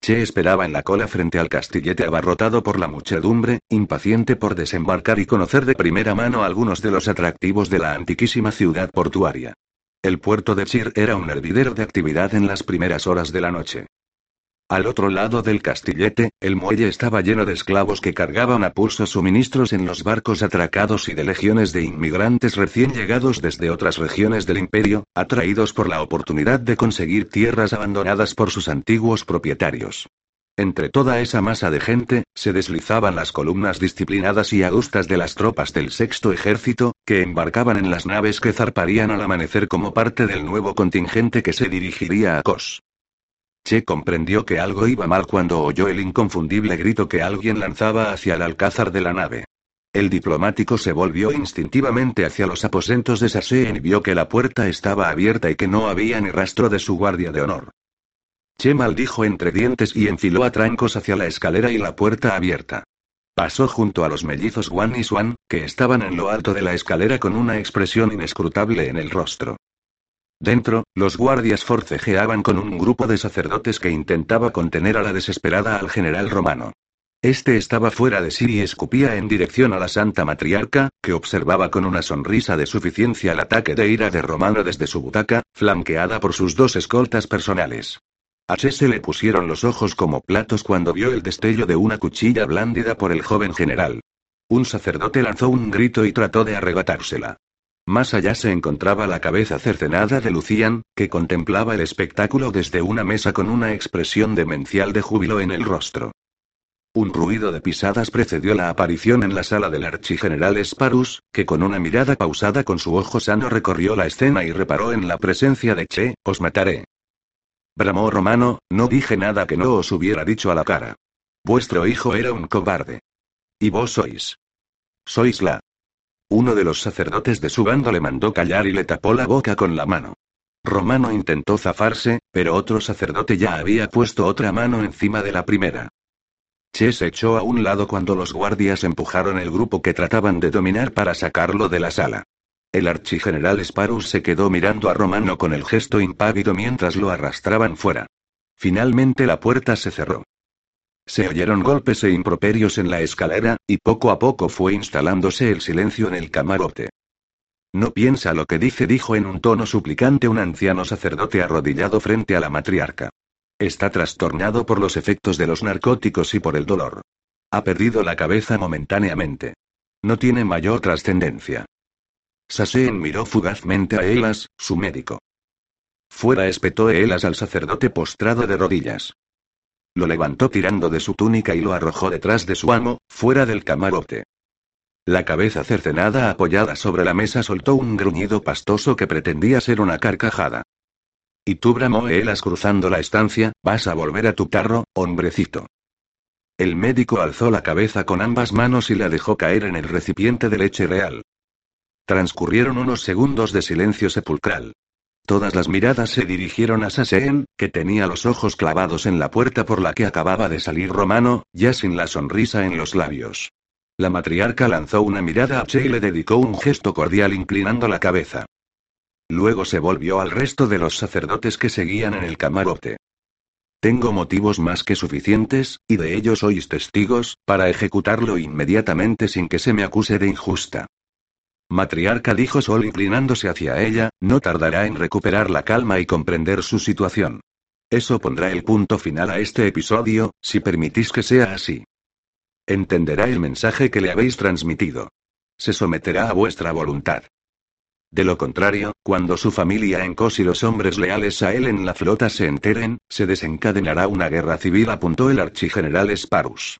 Che esperaba en la cola frente al castillete abarrotado por la muchedumbre, impaciente por desembarcar y conocer de primera mano algunos de los atractivos de la antiquísima ciudad portuaria. El puerto de Chir era un hervidero de actividad en las primeras horas de la noche. Al otro lado del castillete, el muelle estaba lleno de esclavos que cargaban a pulso suministros en los barcos atracados y de legiones de inmigrantes recién llegados desde otras regiones del imperio, atraídos por la oportunidad de conseguir tierras abandonadas por sus antiguos propietarios. Entre toda esa masa de gente, se deslizaban las columnas disciplinadas y agustas de las tropas del sexto ejército, que embarcaban en las naves que zarparían al amanecer como parte del nuevo contingente que se dirigiría a Kos. Che comprendió que algo iba mal cuando oyó el inconfundible grito que alguien lanzaba hacia el alcázar de la nave. El diplomático se volvió instintivamente hacia los aposentos de Saseen y vio que la puerta estaba abierta y que no había ni rastro de su guardia de honor. Che maldijo entre dientes y enfiló a trancos hacia la escalera y la puerta abierta. Pasó junto a los mellizos Juan y Swan, que estaban en lo alto de la escalera con una expresión inescrutable en el rostro. Dentro, los guardias forcejeaban con un grupo de sacerdotes que intentaba contener a la desesperada al general romano. Este estaba fuera de sí y escupía en dirección a la santa matriarca, que observaba con una sonrisa de suficiencia el ataque de ira de Romano desde su butaca, flanqueada por sus dos escoltas personales. A se le pusieron los ojos como platos cuando vio el destello de una cuchilla blándida por el joven general. Un sacerdote lanzó un grito y trató de arrebatársela. Más allá se encontraba la cabeza cercenada de Lucian, que contemplaba el espectáculo desde una mesa con una expresión demencial de júbilo en el rostro. Un ruido de pisadas precedió la aparición en la sala del archigeneral Sparus, que con una mirada pausada con su ojo sano recorrió la escena y reparó en la presencia de Che, os mataré. Bramó Romano, no dije nada que no os hubiera dicho a la cara. Vuestro hijo era un cobarde. Y vos sois. Sois la uno de los sacerdotes de su bando le mandó callar y le tapó la boca con la mano. Romano intentó zafarse, pero otro sacerdote ya había puesto otra mano encima de la primera. Che se echó a un lado cuando los guardias empujaron el grupo que trataban de dominar para sacarlo de la sala. El archigeneral Sparus se quedó mirando a Romano con el gesto impávido mientras lo arrastraban fuera. Finalmente la puerta se cerró. Se oyeron golpes e improperios en la escalera, y poco a poco fue instalándose el silencio en el camarote. No piensa lo que dice, dijo en un tono suplicante un anciano sacerdote arrodillado frente a la matriarca. Está trastornado por los efectos de los narcóticos y por el dolor. Ha perdido la cabeza momentáneamente. No tiene mayor trascendencia. Saseen miró fugazmente a Elas, su médico. Fuera espetó Elas al sacerdote postrado de rodillas. Lo levantó tirando de su túnica y lo arrojó detrás de su amo, fuera del camarote. La cabeza cercenada apoyada sobre la mesa soltó un gruñido pastoso que pretendía ser una carcajada. Y tú bramó Elas cruzando la estancia, vas a volver a tu carro, hombrecito. El médico alzó la cabeza con ambas manos y la dejó caer en el recipiente de leche real. Transcurrieron unos segundos de silencio sepulcral. Todas las miradas se dirigieron a Saseen, que tenía los ojos clavados en la puerta por la que acababa de salir Romano, ya sin la sonrisa en los labios. La matriarca lanzó una mirada a Che y le dedicó un gesto cordial inclinando la cabeza. Luego se volvió al resto de los sacerdotes que seguían en el camarote. Tengo motivos más que suficientes, y de ellos sois testigos, para ejecutarlo inmediatamente sin que se me acuse de injusta. Matriarca dijo Sol inclinándose hacia ella, no tardará en recuperar la calma y comprender su situación. Eso pondrá el punto final a este episodio, si permitís que sea así. Entenderá el mensaje que le habéis transmitido. Se someterá a vuestra voluntad. De lo contrario, cuando su familia en Kos y los hombres leales a él en la flota se enteren, se desencadenará una guerra civil, apuntó el archigeneral Sparus.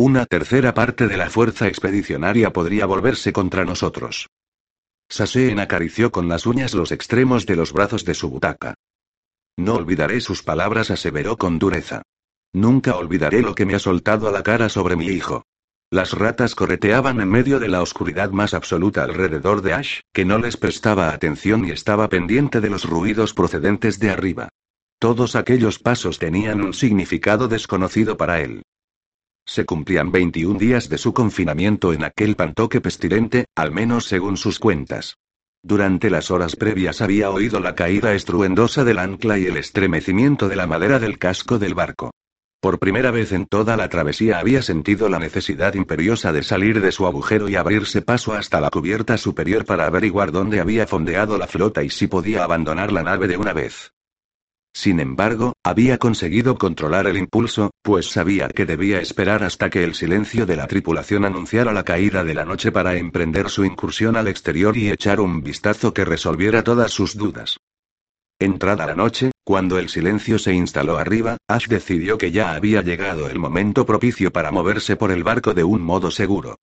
Una tercera parte de la fuerza expedicionaria podría volverse contra nosotros. Saseen acarició con las uñas los extremos de los brazos de su butaca. No olvidaré sus palabras, aseveró con dureza. Nunca olvidaré lo que me ha soltado a la cara sobre mi hijo. Las ratas correteaban en medio de la oscuridad más absoluta alrededor de Ash, que no les prestaba atención y estaba pendiente de los ruidos procedentes de arriba. Todos aquellos pasos tenían un significado desconocido para él. Se cumplían 21 días de su confinamiento en aquel pantoque pestilente, al menos según sus cuentas. Durante las horas previas había oído la caída estruendosa del ancla y el estremecimiento de la madera del casco del barco. Por primera vez en toda la travesía había sentido la necesidad imperiosa de salir de su agujero y abrirse paso hasta la cubierta superior para averiguar dónde había fondeado la flota y si podía abandonar la nave de una vez. Sin embargo, había conseguido controlar el impulso, pues sabía que debía esperar hasta que el silencio de la tripulación anunciara la caída de la noche para emprender su incursión al exterior y echar un vistazo que resolviera todas sus dudas. Entrada la noche, cuando el silencio se instaló arriba, Ash decidió que ya había llegado el momento propicio para moverse por el barco de un modo seguro.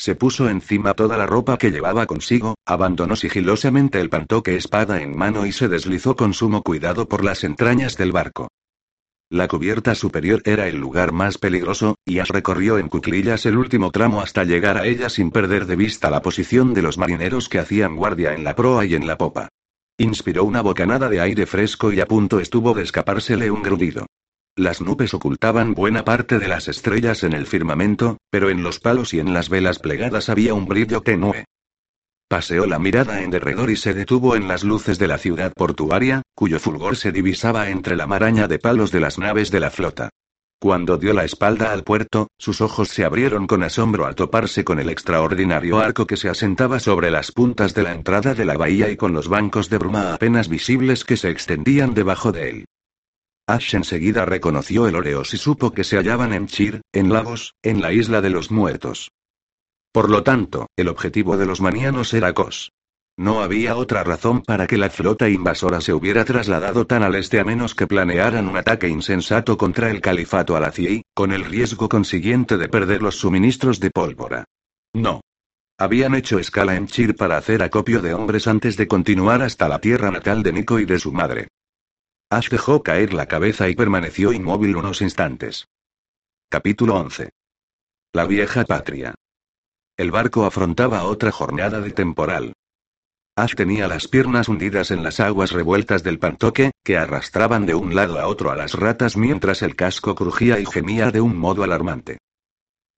Se puso encima toda la ropa que llevaba consigo, abandonó sigilosamente el pantoque espada en mano y se deslizó con sumo cuidado por las entrañas del barco. La cubierta superior era el lugar más peligroso, y Ash recorrió en cuclillas el último tramo hasta llegar a ella sin perder de vista la posición de los marineros que hacían guardia en la proa y en la popa. Inspiró una bocanada de aire fresco y a punto estuvo de escapársele un grudido. Las nubes ocultaban buena parte de las estrellas en el firmamento, pero en los palos y en las velas plegadas había un brillo tenue. Paseó la mirada en derredor y se detuvo en las luces de la ciudad portuaria, cuyo fulgor se divisaba entre la maraña de palos de las naves de la flota. Cuando dio la espalda al puerto, sus ojos se abrieron con asombro al toparse con el extraordinario arco que se asentaba sobre las puntas de la entrada de la bahía y con los bancos de bruma apenas visibles que se extendían debajo de él. Ash enseguida reconoció el Oreos y supo que se hallaban en Chir, en Lagos, en la isla de los muertos. Por lo tanto, el objetivo de los manianos era Kos. No había otra razón para que la flota invasora se hubiera trasladado tan al este a menos que planearan un ataque insensato contra el califato alací, con el riesgo consiguiente de perder los suministros de pólvora. No. Habían hecho escala en Chir para hacer acopio de hombres antes de continuar hasta la tierra natal de Nico y de su madre. Ash dejó caer la cabeza y permaneció inmóvil unos instantes. Capítulo 11. La vieja patria. El barco afrontaba otra jornada de temporal. Ash tenía las piernas hundidas en las aguas revueltas del pantoque, que arrastraban de un lado a otro a las ratas mientras el casco crujía y gemía de un modo alarmante.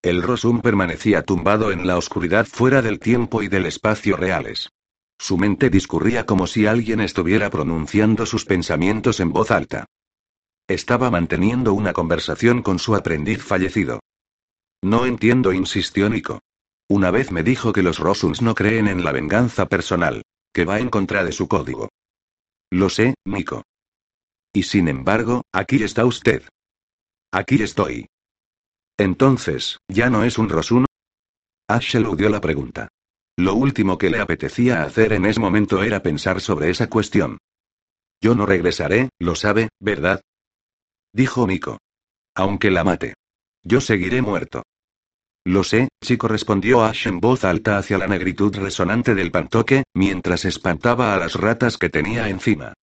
El Rosum permanecía tumbado en la oscuridad fuera del tiempo y del espacio reales. Su mente discurría como si alguien estuviera pronunciando sus pensamientos en voz alta. Estaba manteniendo una conversación con su aprendiz fallecido. No entiendo, insistió Nico. Una vez me dijo que los Rosums no creen en la venganza personal que va en contra de su código. Lo sé, Nico. Y sin embargo, aquí está usted. Aquí estoy. Entonces, ¿ya no es un Rosuno? Ash eludió la pregunta. Lo último que le apetecía hacer en ese momento era pensar sobre esa cuestión. Yo no regresaré, lo sabe, ¿verdad? Dijo Nico. Aunque la mate. Yo seguiré muerto. Lo sé, chico, respondió Ash en voz alta hacia la negritud resonante del pantoque, mientras espantaba a las ratas que tenía encima.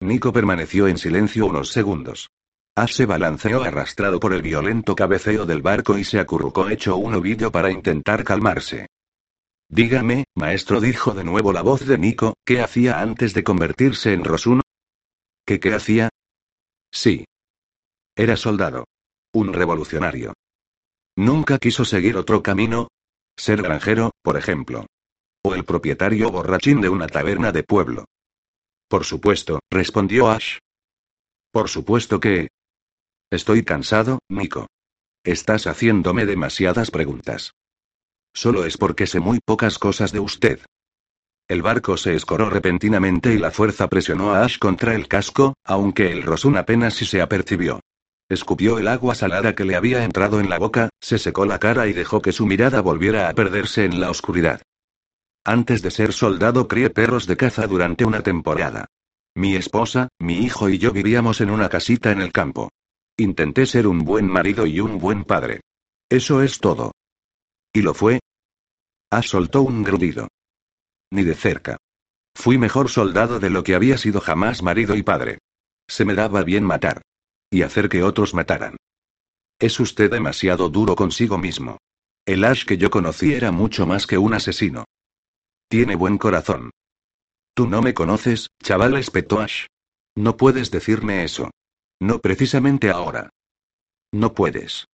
Nico permaneció en silencio unos segundos. Ash se balanceó arrastrado por el violento cabeceo del barco y se acurrucó hecho un ovillo para intentar calmarse. Dígame, maestro, dijo de nuevo la voz de Nico, ¿qué hacía antes de convertirse en Rosuno? ¿Qué qué hacía? Sí. Era soldado. Un revolucionario. Nunca quiso seguir otro camino. Ser granjero, por ejemplo. O el propietario borrachín de una taberna de pueblo. Por supuesto, respondió Ash. Por supuesto que... Estoy cansado, Nico. Estás haciéndome demasiadas preguntas. Solo es porque sé muy pocas cosas de usted. El barco se escoró repentinamente y la fuerza presionó a Ash contra el casco, aunque el Rosun apenas si se apercibió. Escupió el agua salada que le había entrado en la boca, se secó la cara y dejó que su mirada volviera a perderse en la oscuridad. Antes de ser soldado crié perros de caza durante una temporada. Mi esposa, mi hijo y yo vivíamos en una casita en el campo. Intenté ser un buen marido y un buen padre. Eso es todo. ¿Y lo fue? Ah, soltó un grudido. Ni de cerca. Fui mejor soldado de lo que había sido jamás marido y padre. Se me daba bien matar. Y hacer que otros mataran. Es usted demasiado duro consigo mismo. El Ash que yo conocí era mucho más que un asesino. Tiene buen corazón. Tú no me conoces, chaval, espetó Ash. No puedes decirme eso. No precisamente ahora. No puedes.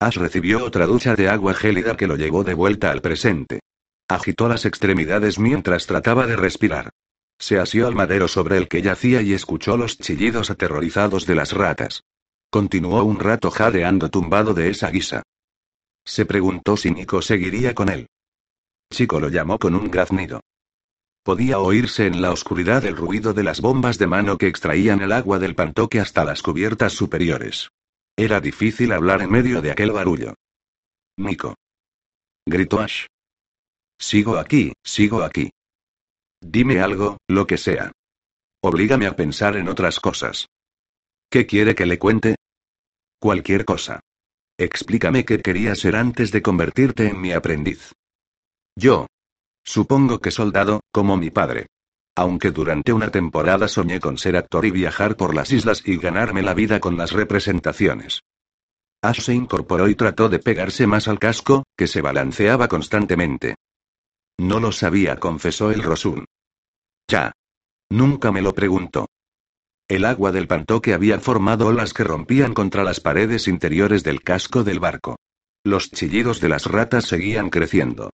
Ash recibió otra ducha de agua gélida que lo llevó de vuelta al presente. Agitó las extremidades mientras trataba de respirar. Se asió al madero sobre el que yacía y escuchó los chillidos aterrorizados de las ratas. Continuó un rato jadeando tumbado de esa guisa. Se preguntó si Nico seguiría con él. Chico lo llamó con un graznido. Podía oírse en la oscuridad el ruido de las bombas de mano que extraían el agua del pantoque hasta las cubiertas superiores. Era difícil hablar en medio de aquel barullo. Nico. Gritó Ash. Sigo aquí, sigo aquí. Dime algo, lo que sea. Oblígame a pensar en otras cosas. ¿Qué quiere que le cuente? Cualquier cosa. Explícame qué querías ser antes de convertirte en mi aprendiz. Yo, Supongo que soldado, como mi padre. Aunque durante una temporada soñé con ser actor y viajar por las islas y ganarme la vida con las representaciones. Ash se incorporó y trató de pegarse más al casco, que se balanceaba constantemente. No lo sabía, confesó el Rosun. Ya. Nunca me lo preguntó. El agua del pantoque había formado olas que rompían contra las paredes interiores del casco del barco. Los chillidos de las ratas seguían creciendo.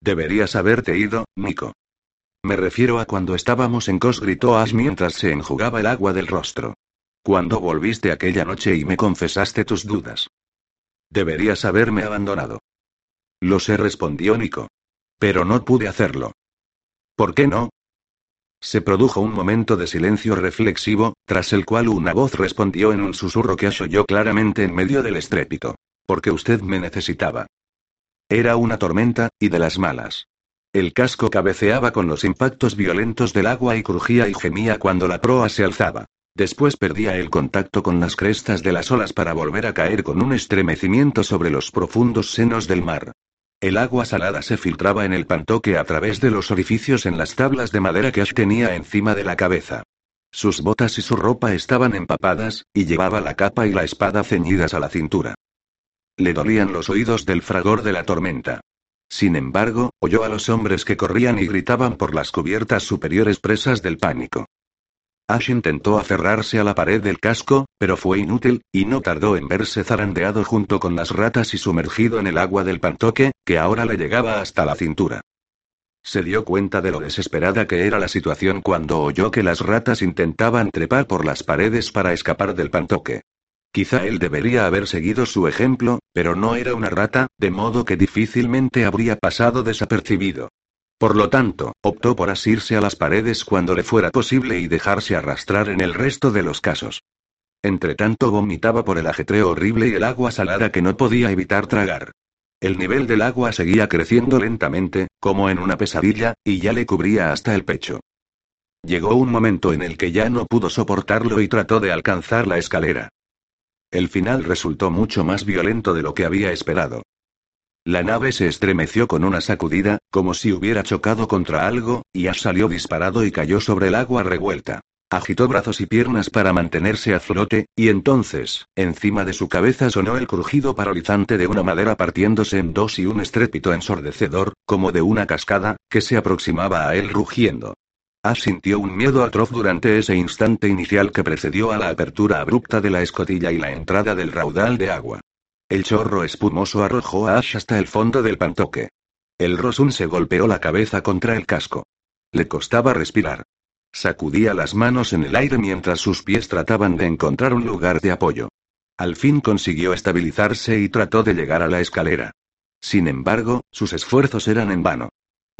Deberías haberte ido, Nico. Me refiero a cuando estábamos en Cos, gritó Ash mientras se enjugaba el agua del rostro. Cuando volviste aquella noche y me confesaste tus dudas. Deberías haberme abandonado. Lo sé, respondió Nico. Pero no pude hacerlo. ¿Por qué no? Se produjo un momento de silencio reflexivo, tras el cual una voz respondió en un susurro que Ash oyó claramente en medio del estrépito. Porque usted me necesitaba. Era una tormenta, y de las malas. El casco cabeceaba con los impactos violentos del agua y crujía y gemía cuando la proa se alzaba. Después perdía el contacto con las crestas de las olas para volver a caer con un estremecimiento sobre los profundos senos del mar. El agua salada se filtraba en el pantoque a través de los orificios en las tablas de madera que Ash tenía encima de la cabeza. Sus botas y su ropa estaban empapadas, y llevaba la capa y la espada ceñidas a la cintura. Le dolían los oídos del fragor de la tormenta. Sin embargo, oyó a los hombres que corrían y gritaban por las cubiertas superiores presas del pánico. Ash intentó aferrarse a la pared del casco, pero fue inútil, y no tardó en verse zarandeado junto con las ratas y sumergido en el agua del pantoque, que ahora le llegaba hasta la cintura. Se dio cuenta de lo desesperada que era la situación cuando oyó que las ratas intentaban trepar por las paredes para escapar del pantoque. Quizá él debería haber seguido su ejemplo, pero no era una rata, de modo que difícilmente habría pasado desapercibido. Por lo tanto, optó por asirse a las paredes cuando le fuera posible y dejarse arrastrar en el resto de los casos. Entretanto vomitaba por el ajetreo horrible y el agua salada que no podía evitar tragar. El nivel del agua seguía creciendo lentamente, como en una pesadilla, y ya le cubría hasta el pecho. Llegó un momento en el que ya no pudo soportarlo y trató de alcanzar la escalera. El final resultó mucho más violento de lo que había esperado. La nave se estremeció con una sacudida, como si hubiera chocado contra algo, y Ash salió disparado y cayó sobre el agua revuelta. Agitó brazos y piernas para mantenerse a flote, y entonces, encima de su cabeza sonó el crujido paralizante de una madera partiéndose en dos y un estrépito ensordecedor, como de una cascada, que se aproximaba a él rugiendo. Ash sintió un miedo atroz durante ese instante inicial que precedió a la apertura abrupta de la escotilla y la entrada del raudal de agua. El chorro espumoso arrojó a Ash hasta el fondo del pantoque. El Rosun se golpeó la cabeza contra el casco. Le costaba respirar. Sacudía las manos en el aire mientras sus pies trataban de encontrar un lugar de apoyo. Al fin consiguió estabilizarse y trató de llegar a la escalera. Sin embargo, sus esfuerzos eran en vano.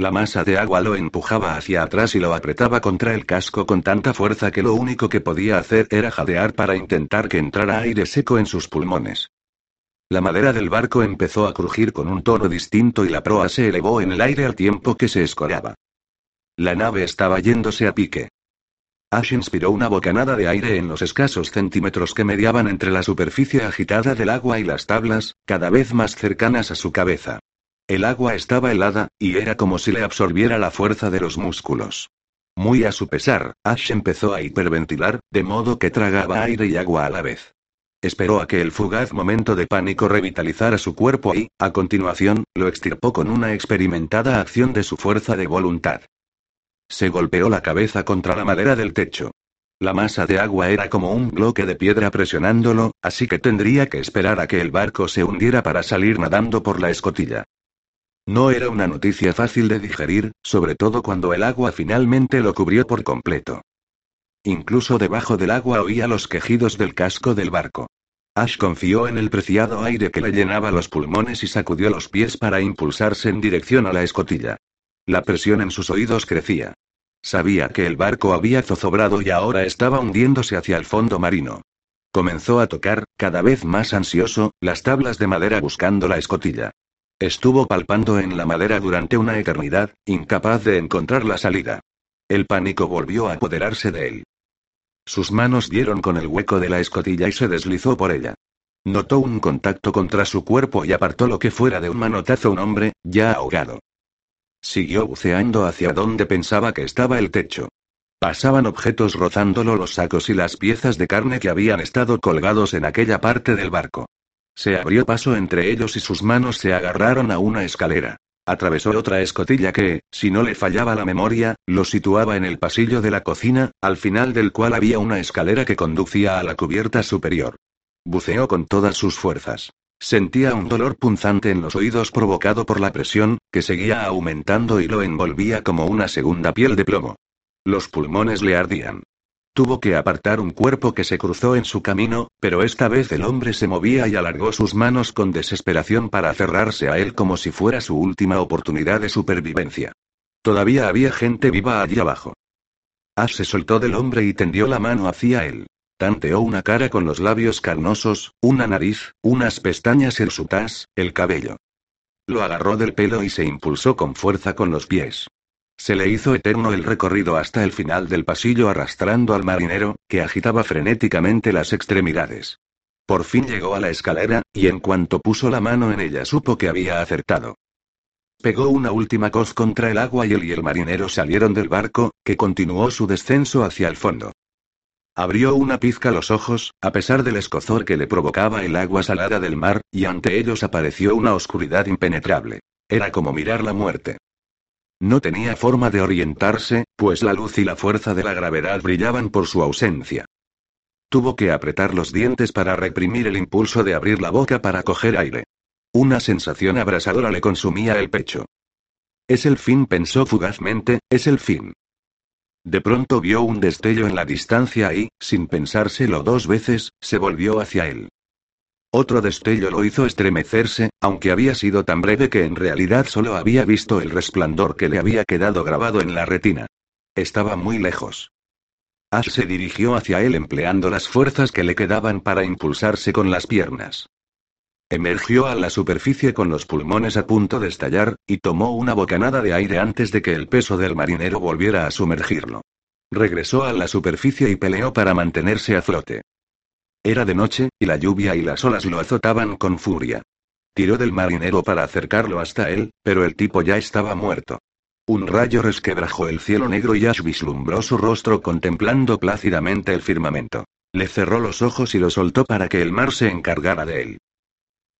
La masa de agua lo empujaba hacia atrás y lo apretaba contra el casco con tanta fuerza que lo único que podía hacer era jadear para intentar que entrara aire seco en sus pulmones. La madera del barco empezó a crujir con un tono distinto y la proa se elevó en el aire al tiempo que se escoraba. La nave estaba yéndose a pique. Ash inspiró una bocanada de aire en los escasos centímetros que mediaban entre la superficie agitada del agua y las tablas, cada vez más cercanas a su cabeza. El agua estaba helada, y era como si le absorbiera la fuerza de los músculos. Muy a su pesar, Ash empezó a hiperventilar, de modo que tragaba aire y agua a la vez. Esperó a que el fugaz momento de pánico revitalizara su cuerpo y, a continuación, lo extirpó con una experimentada acción de su fuerza de voluntad. Se golpeó la cabeza contra la madera del techo. La masa de agua era como un bloque de piedra presionándolo, así que tendría que esperar a que el barco se hundiera para salir nadando por la escotilla. No era una noticia fácil de digerir, sobre todo cuando el agua finalmente lo cubrió por completo. Incluso debajo del agua oía los quejidos del casco del barco. Ash confió en el preciado aire que le llenaba los pulmones y sacudió los pies para impulsarse en dirección a la escotilla. La presión en sus oídos crecía. Sabía que el barco había zozobrado y ahora estaba hundiéndose hacia el fondo marino. Comenzó a tocar, cada vez más ansioso, las tablas de madera buscando la escotilla. Estuvo palpando en la madera durante una eternidad, incapaz de encontrar la salida. El pánico volvió a apoderarse de él. Sus manos dieron con el hueco de la escotilla y se deslizó por ella. Notó un contacto contra su cuerpo y apartó lo que fuera de un manotazo un hombre, ya ahogado. Siguió buceando hacia donde pensaba que estaba el techo. Pasaban objetos rozándolo los sacos y las piezas de carne que habían estado colgados en aquella parte del barco. Se abrió paso entre ellos y sus manos se agarraron a una escalera. Atravesó otra escotilla que, si no le fallaba la memoria, lo situaba en el pasillo de la cocina, al final del cual había una escalera que conducía a la cubierta superior. Buceó con todas sus fuerzas. Sentía un dolor punzante en los oídos provocado por la presión, que seguía aumentando y lo envolvía como una segunda piel de plomo. Los pulmones le ardían. Tuvo que apartar un cuerpo que se cruzó en su camino, pero esta vez el hombre se movía y alargó sus manos con desesperación para aferrarse a él como si fuera su última oportunidad de supervivencia. Todavía había gente viva allí abajo. Ash se soltó del hombre y tendió la mano hacia él. Tanteó una cara con los labios carnosos, una nariz, unas pestañas hirsutas, el cabello. Lo agarró del pelo y se impulsó con fuerza con los pies. Se le hizo eterno el recorrido hasta el final del pasillo arrastrando al marinero, que agitaba frenéticamente las extremidades. Por fin llegó a la escalera, y en cuanto puso la mano en ella supo que había acertado. Pegó una última coz contra el agua y él y el marinero salieron del barco, que continuó su descenso hacia el fondo. Abrió una pizca los ojos, a pesar del escozor que le provocaba el agua salada del mar, y ante ellos apareció una oscuridad impenetrable. Era como mirar la muerte. No tenía forma de orientarse, pues la luz y la fuerza de la gravedad brillaban por su ausencia. Tuvo que apretar los dientes para reprimir el impulso de abrir la boca para coger aire. Una sensación abrasadora le consumía el pecho. Es el fin, pensó fugazmente, es el fin. De pronto vio un destello en la distancia y, sin pensárselo dos veces, se volvió hacia él. Otro destello lo hizo estremecerse, aunque había sido tan breve que en realidad solo había visto el resplandor que le había quedado grabado en la retina. Estaba muy lejos. Ash se dirigió hacia él empleando las fuerzas que le quedaban para impulsarse con las piernas. Emergió a la superficie con los pulmones a punto de estallar, y tomó una bocanada de aire antes de que el peso del marinero volviera a sumergirlo. Regresó a la superficie y peleó para mantenerse a flote. Era de noche, y la lluvia y las olas lo azotaban con furia. Tiró del marinero para acercarlo hasta él, pero el tipo ya estaba muerto. Un rayo resquebrajó el cielo negro y Ash vislumbró su rostro contemplando plácidamente el firmamento. Le cerró los ojos y lo soltó para que el mar se encargara de él.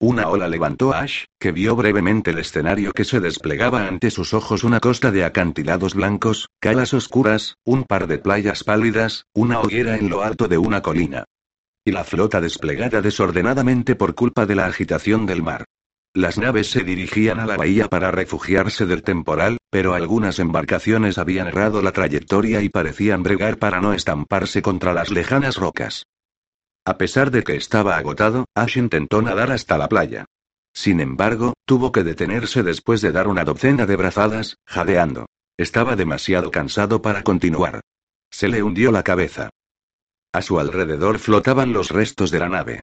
Una ola levantó a Ash, que vio brevemente el escenario que se desplegaba ante sus ojos una costa de acantilados blancos, calas oscuras, un par de playas pálidas, una hoguera en lo alto de una colina. Y la flota desplegada desordenadamente por culpa de la agitación del mar. Las naves se dirigían a la bahía para refugiarse del temporal, pero algunas embarcaciones habían errado la trayectoria y parecían bregar para no estamparse contra las lejanas rocas. A pesar de que estaba agotado, Ash intentó nadar hasta la playa. Sin embargo, tuvo que detenerse después de dar una docena de brazadas, jadeando. Estaba demasiado cansado para continuar. Se le hundió la cabeza. A su alrededor flotaban los restos de la nave.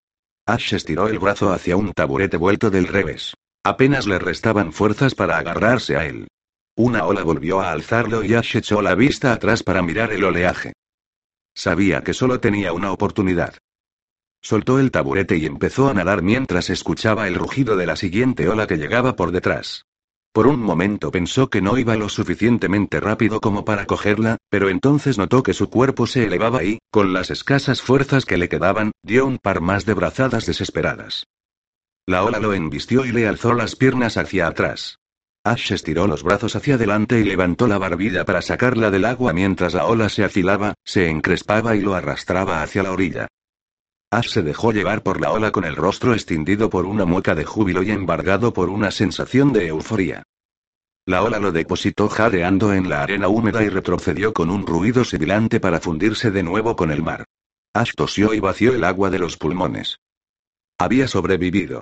Ash estiró el brazo hacia un taburete vuelto del revés. Apenas le restaban fuerzas para agarrarse a él. Una ola volvió a alzarlo y Ash echó la vista atrás para mirar el oleaje. Sabía que solo tenía una oportunidad. Soltó el taburete y empezó a nadar mientras escuchaba el rugido de la siguiente ola que llegaba por detrás. Por un momento pensó que no iba lo suficientemente rápido como para cogerla, pero entonces notó que su cuerpo se elevaba y, con las escasas fuerzas que le quedaban, dio un par más de brazadas desesperadas. La ola lo embistió y le alzó las piernas hacia atrás. Ash estiró los brazos hacia adelante y levantó la barbilla para sacarla del agua mientras la ola se afilaba, se encrespaba y lo arrastraba hacia la orilla. Ash se dejó llevar por la ola con el rostro extendido por una mueca de júbilo y embargado por una sensación de euforía. La ola lo depositó jadeando en la arena húmeda y retrocedió con un ruido sibilante para fundirse de nuevo con el mar. Ash tosió y vació el agua de los pulmones. Había sobrevivido.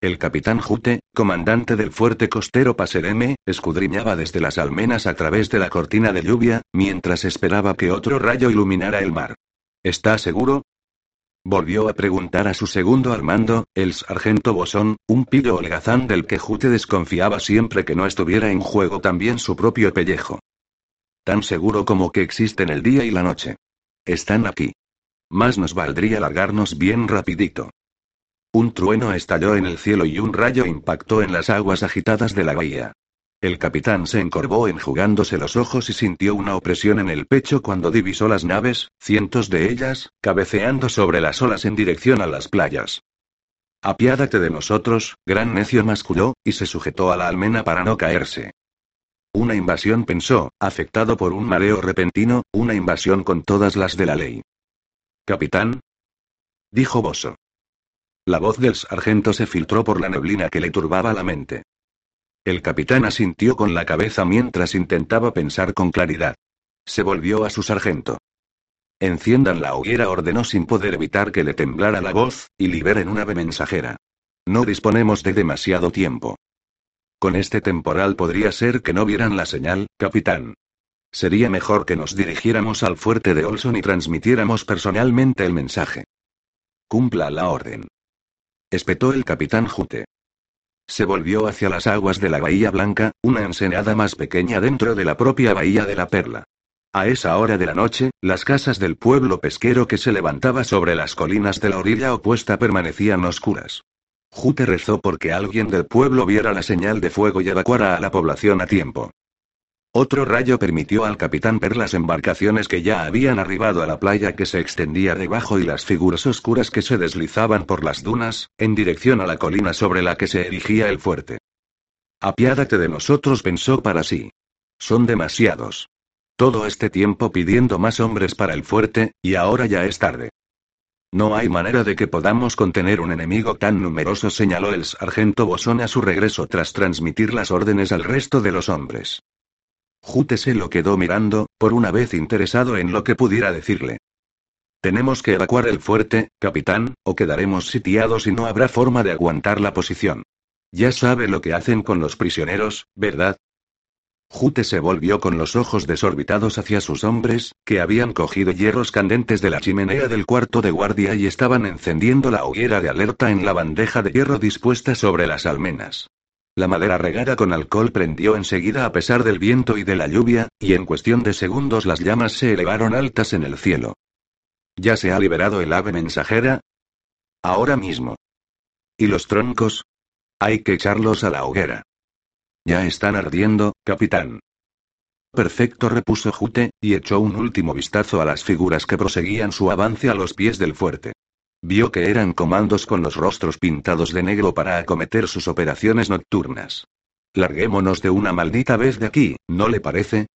El capitán Jute, comandante del fuerte costero Pasereme, escudriñaba desde las almenas a través de la cortina de lluvia, mientras esperaba que otro rayo iluminara el mar. ¿Está seguro? Volvió a preguntar a su segundo al mando, el sargento Bosón, un pillo holgazán del que Jute desconfiaba siempre que no estuviera en juego también su propio pellejo. Tan seguro como que existen el día y la noche. Están aquí. Más nos valdría largarnos bien rapidito. Un trueno estalló en el cielo y un rayo impactó en las aguas agitadas de la bahía. El capitán se encorvó enjugándose los ojos y sintió una opresión en el pecho cuando divisó las naves, cientos de ellas, cabeceando sobre las olas en dirección a las playas. Apiádate de nosotros, gran necio masculló, y se sujetó a la almena para no caerse. Una invasión pensó, afectado por un mareo repentino, una invasión con todas las de la ley. Capitán. Dijo Boso. La voz del sargento se filtró por la neblina que le turbaba la mente. El capitán asintió con la cabeza mientras intentaba pensar con claridad. Se volvió a su sargento. Enciendan la hoguera, ordenó sin poder evitar que le temblara la voz, y liberen una ave mensajera. No disponemos de demasiado tiempo. Con este temporal podría ser que no vieran la señal, capitán. Sería mejor que nos dirigiéramos al fuerte de Olson y transmitiéramos personalmente el mensaje. Cumpla la orden. Espetó el capitán Jute. Se volvió hacia las aguas de la Bahía Blanca, una ensenada más pequeña dentro de la propia Bahía de la Perla. A esa hora de la noche, las casas del pueblo pesquero que se levantaba sobre las colinas de la orilla opuesta permanecían oscuras. Jute rezó porque alguien del pueblo viera la señal de fuego y evacuara a la población a tiempo. Otro rayo permitió al capitán ver las embarcaciones que ya habían arribado a la playa que se extendía debajo y las figuras oscuras que se deslizaban por las dunas, en dirección a la colina sobre la que se erigía el fuerte. Apiádate de nosotros, pensó para sí. Son demasiados. Todo este tiempo pidiendo más hombres para el fuerte, y ahora ya es tarde. No hay manera de que podamos contener un enemigo tan numeroso, señaló el sargento Bosón a su regreso tras transmitir las órdenes al resto de los hombres. Jute se lo quedó mirando, por una vez interesado en lo que pudiera decirle. Tenemos que evacuar el fuerte, capitán, o quedaremos sitiados y no habrá forma de aguantar la posición. Ya sabe lo que hacen con los prisioneros, ¿verdad? Jute se volvió con los ojos desorbitados hacia sus hombres, que habían cogido hierros candentes de la chimenea del cuarto de guardia y estaban encendiendo la hoguera de alerta en la bandeja de hierro dispuesta sobre las almenas. La madera regada con alcohol prendió enseguida a pesar del viento y de la lluvia, y en cuestión de segundos las llamas se elevaron altas en el cielo. ¿Ya se ha liberado el ave mensajera? Ahora mismo. ¿Y los troncos? Hay que echarlos a la hoguera. Ya están ardiendo, capitán. Perfecto, repuso Jute, y echó un último vistazo a las figuras que proseguían su avance a los pies del fuerte. Vio que eran comandos con los rostros pintados de negro para acometer sus operaciones nocturnas. Larguémonos de una maldita vez de aquí, ¿no le parece?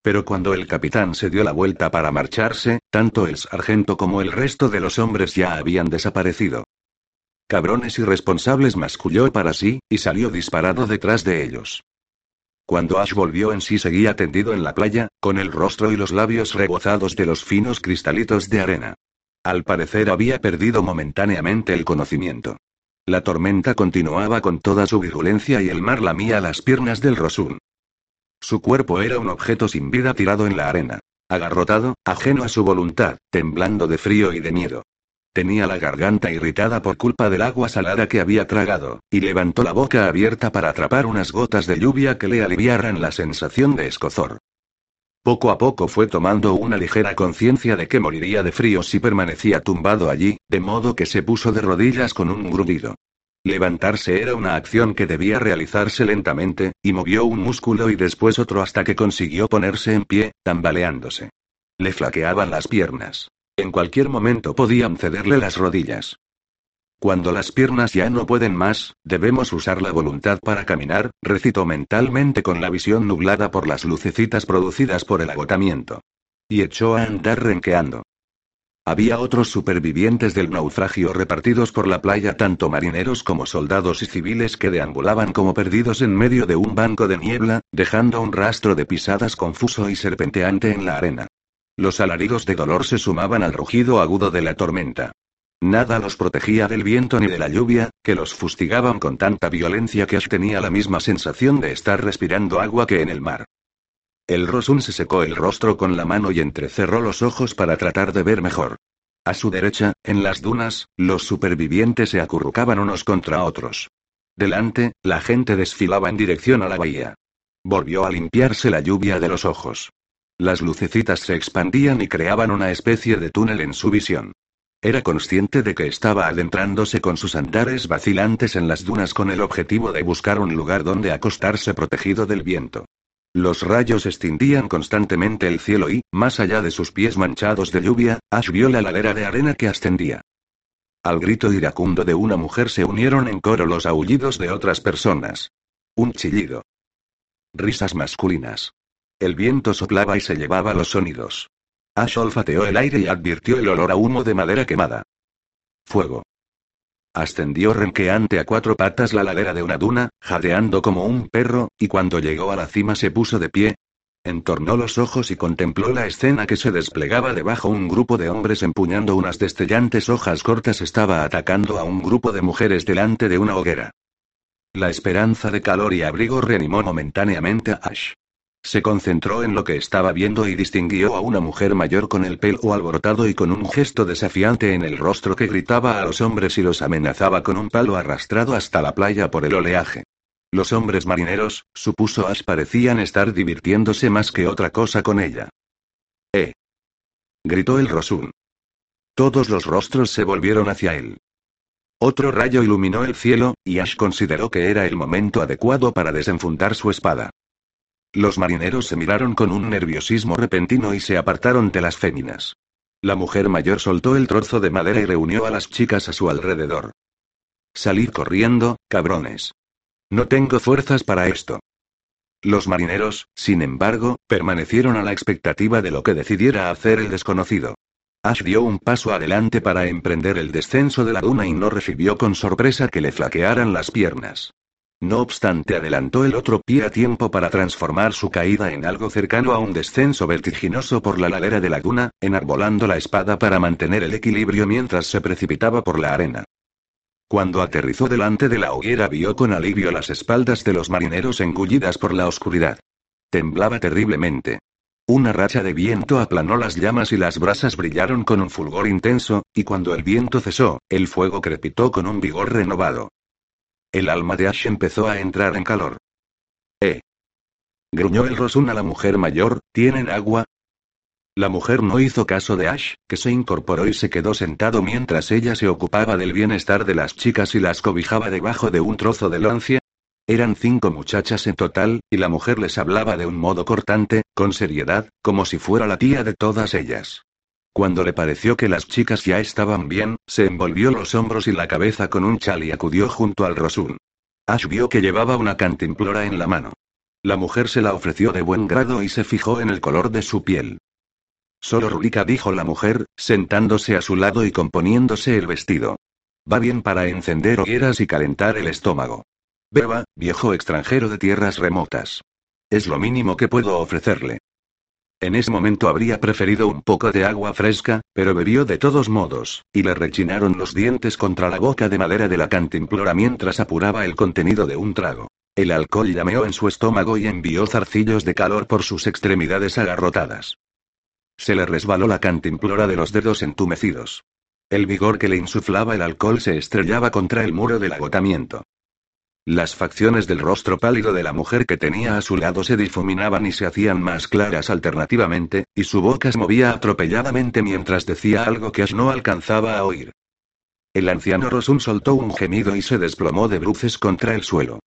Pero cuando el capitán se dio la vuelta para marcharse, tanto el sargento como el resto de los hombres ya habían desaparecido. Cabrones irresponsables masculló para sí, y salió disparado detrás de ellos. Cuando Ash volvió en sí seguía tendido en la playa, con el rostro y los labios rebozados de los finos cristalitos de arena. Al parecer había perdido momentáneamente el conocimiento. La tormenta continuaba con toda su virulencia y el mar lamía las piernas del Rosun. Su cuerpo era un objeto sin vida tirado en la arena. Agarrotado, ajeno a su voluntad, temblando de frío y de miedo. Tenía la garganta irritada por culpa del agua salada que había tragado, y levantó la boca abierta para atrapar unas gotas de lluvia que le aliviaran la sensación de escozor. Poco a poco fue tomando una ligera conciencia de que moriría de frío si permanecía tumbado allí, de modo que se puso de rodillas con un grudido. Levantarse era una acción que debía realizarse lentamente, y movió un músculo y después otro hasta que consiguió ponerse en pie, tambaleándose. Le flaqueaban las piernas. En cualquier momento podían cederle las rodillas. Cuando las piernas ya no pueden más, debemos usar la voluntad para caminar, recitó mentalmente con la visión nublada por las lucecitas producidas por el agotamiento. Y echó a andar renqueando. Había otros supervivientes del naufragio repartidos por la playa, tanto marineros como soldados y civiles que deambulaban como perdidos en medio de un banco de niebla, dejando un rastro de pisadas confuso y serpenteante en la arena. Los alaridos de dolor se sumaban al rugido agudo de la tormenta. Nada los protegía del viento ni de la lluvia, que los fustigaban con tanta violencia que Ash tenía la misma sensación de estar respirando agua que en el mar. El Rosun se secó el rostro con la mano y entrecerró los ojos para tratar de ver mejor. A su derecha, en las dunas, los supervivientes se acurrucaban unos contra otros. Delante, la gente desfilaba en dirección a la bahía. Volvió a limpiarse la lluvia de los ojos. Las lucecitas se expandían y creaban una especie de túnel en su visión. Era consciente de que estaba adentrándose con sus andares vacilantes en las dunas con el objetivo de buscar un lugar donde acostarse protegido del viento. Los rayos extendían constantemente el cielo y, más allá de sus pies manchados de lluvia, Ash vio la ladera de arena que ascendía. Al grito iracundo de una mujer se unieron en coro los aullidos de otras personas. Un chillido. Risas masculinas. El viento soplaba y se llevaba los sonidos. Ash olfateó el aire y advirtió el olor a humo de madera quemada. Fuego. Ascendió renqueante a cuatro patas la ladera de una duna, jadeando como un perro, y cuando llegó a la cima se puso de pie. Entornó los ojos y contempló la escena que se desplegaba debajo. Un grupo de hombres empuñando unas destellantes hojas cortas estaba atacando a un grupo de mujeres delante de una hoguera. La esperanza de calor y abrigo reanimó momentáneamente a Ash. Se concentró en lo que estaba viendo y distinguió a una mujer mayor con el pelo alborotado y con un gesto desafiante en el rostro que gritaba a los hombres y los amenazaba con un palo arrastrado hasta la playa por el oleaje. Los hombres marineros, supuso Ash, parecían estar divirtiéndose más que otra cosa con ella. ¡Eh! gritó el Rosun. Todos los rostros se volvieron hacia él. Otro rayo iluminó el cielo, y Ash consideró que era el momento adecuado para desenfundar su espada. Los marineros se miraron con un nerviosismo repentino y se apartaron de las féminas. La mujer mayor soltó el trozo de madera y reunió a las chicas a su alrededor. Salid corriendo, cabrones. No tengo fuerzas para esto. Los marineros, sin embargo, permanecieron a la expectativa de lo que decidiera hacer el desconocido. Ash dio un paso adelante para emprender el descenso de la duna y no recibió con sorpresa que le flaquearan las piernas. No obstante, adelantó el otro pie a tiempo para transformar su caída en algo cercano a un descenso vertiginoso por la ladera de la duna, enarbolando la espada para mantener el equilibrio mientras se precipitaba por la arena. Cuando aterrizó delante de la hoguera vio con alivio las espaldas de los marineros engullidas por la oscuridad. Temblaba terriblemente. Una racha de viento aplanó las llamas y las brasas brillaron con un fulgor intenso, y cuando el viento cesó, el fuego crepitó con un vigor renovado. El alma de Ash empezó a entrar en calor. ¡Eh! Gruñó el Rosun a la mujer mayor, ¿tienen agua? La mujer no hizo caso de Ash, que se incorporó y se quedó sentado mientras ella se ocupaba del bienestar de las chicas y las cobijaba debajo de un trozo de lancia. Eran cinco muchachas en total, y la mujer les hablaba de un modo cortante, con seriedad, como si fuera la tía de todas ellas. Cuando le pareció que las chicas ya estaban bien, se envolvió los hombros y la cabeza con un chal y acudió junto al Rosun. Ash vio que llevaba una cantimplora en la mano. La mujer se la ofreció de buen grado y se fijó en el color de su piel. Solo Rurika dijo la mujer, sentándose a su lado y componiéndose el vestido. Va bien para encender hogueras y calentar el estómago. Beba, viejo extranjero de tierras remotas. Es lo mínimo que puedo ofrecerle. En ese momento habría preferido un poco de agua fresca, pero bebió de todos modos, y le rechinaron los dientes contra la boca de madera de la cantimplora mientras apuraba el contenido de un trago. El alcohol llameó en su estómago y envió zarcillos de calor por sus extremidades agarrotadas. Se le resbaló la cantimplora de los dedos entumecidos. El vigor que le insuflaba el alcohol se estrellaba contra el muro del agotamiento. Las facciones del rostro pálido de la mujer que tenía a su lado se difuminaban y se hacían más claras alternativamente, y su boca se movía atropelladamente mientras decía algo que Ash no alcanzaba a oír. El anciano Rosun soltó un gemido y se desplomó de bruces contra el suelo.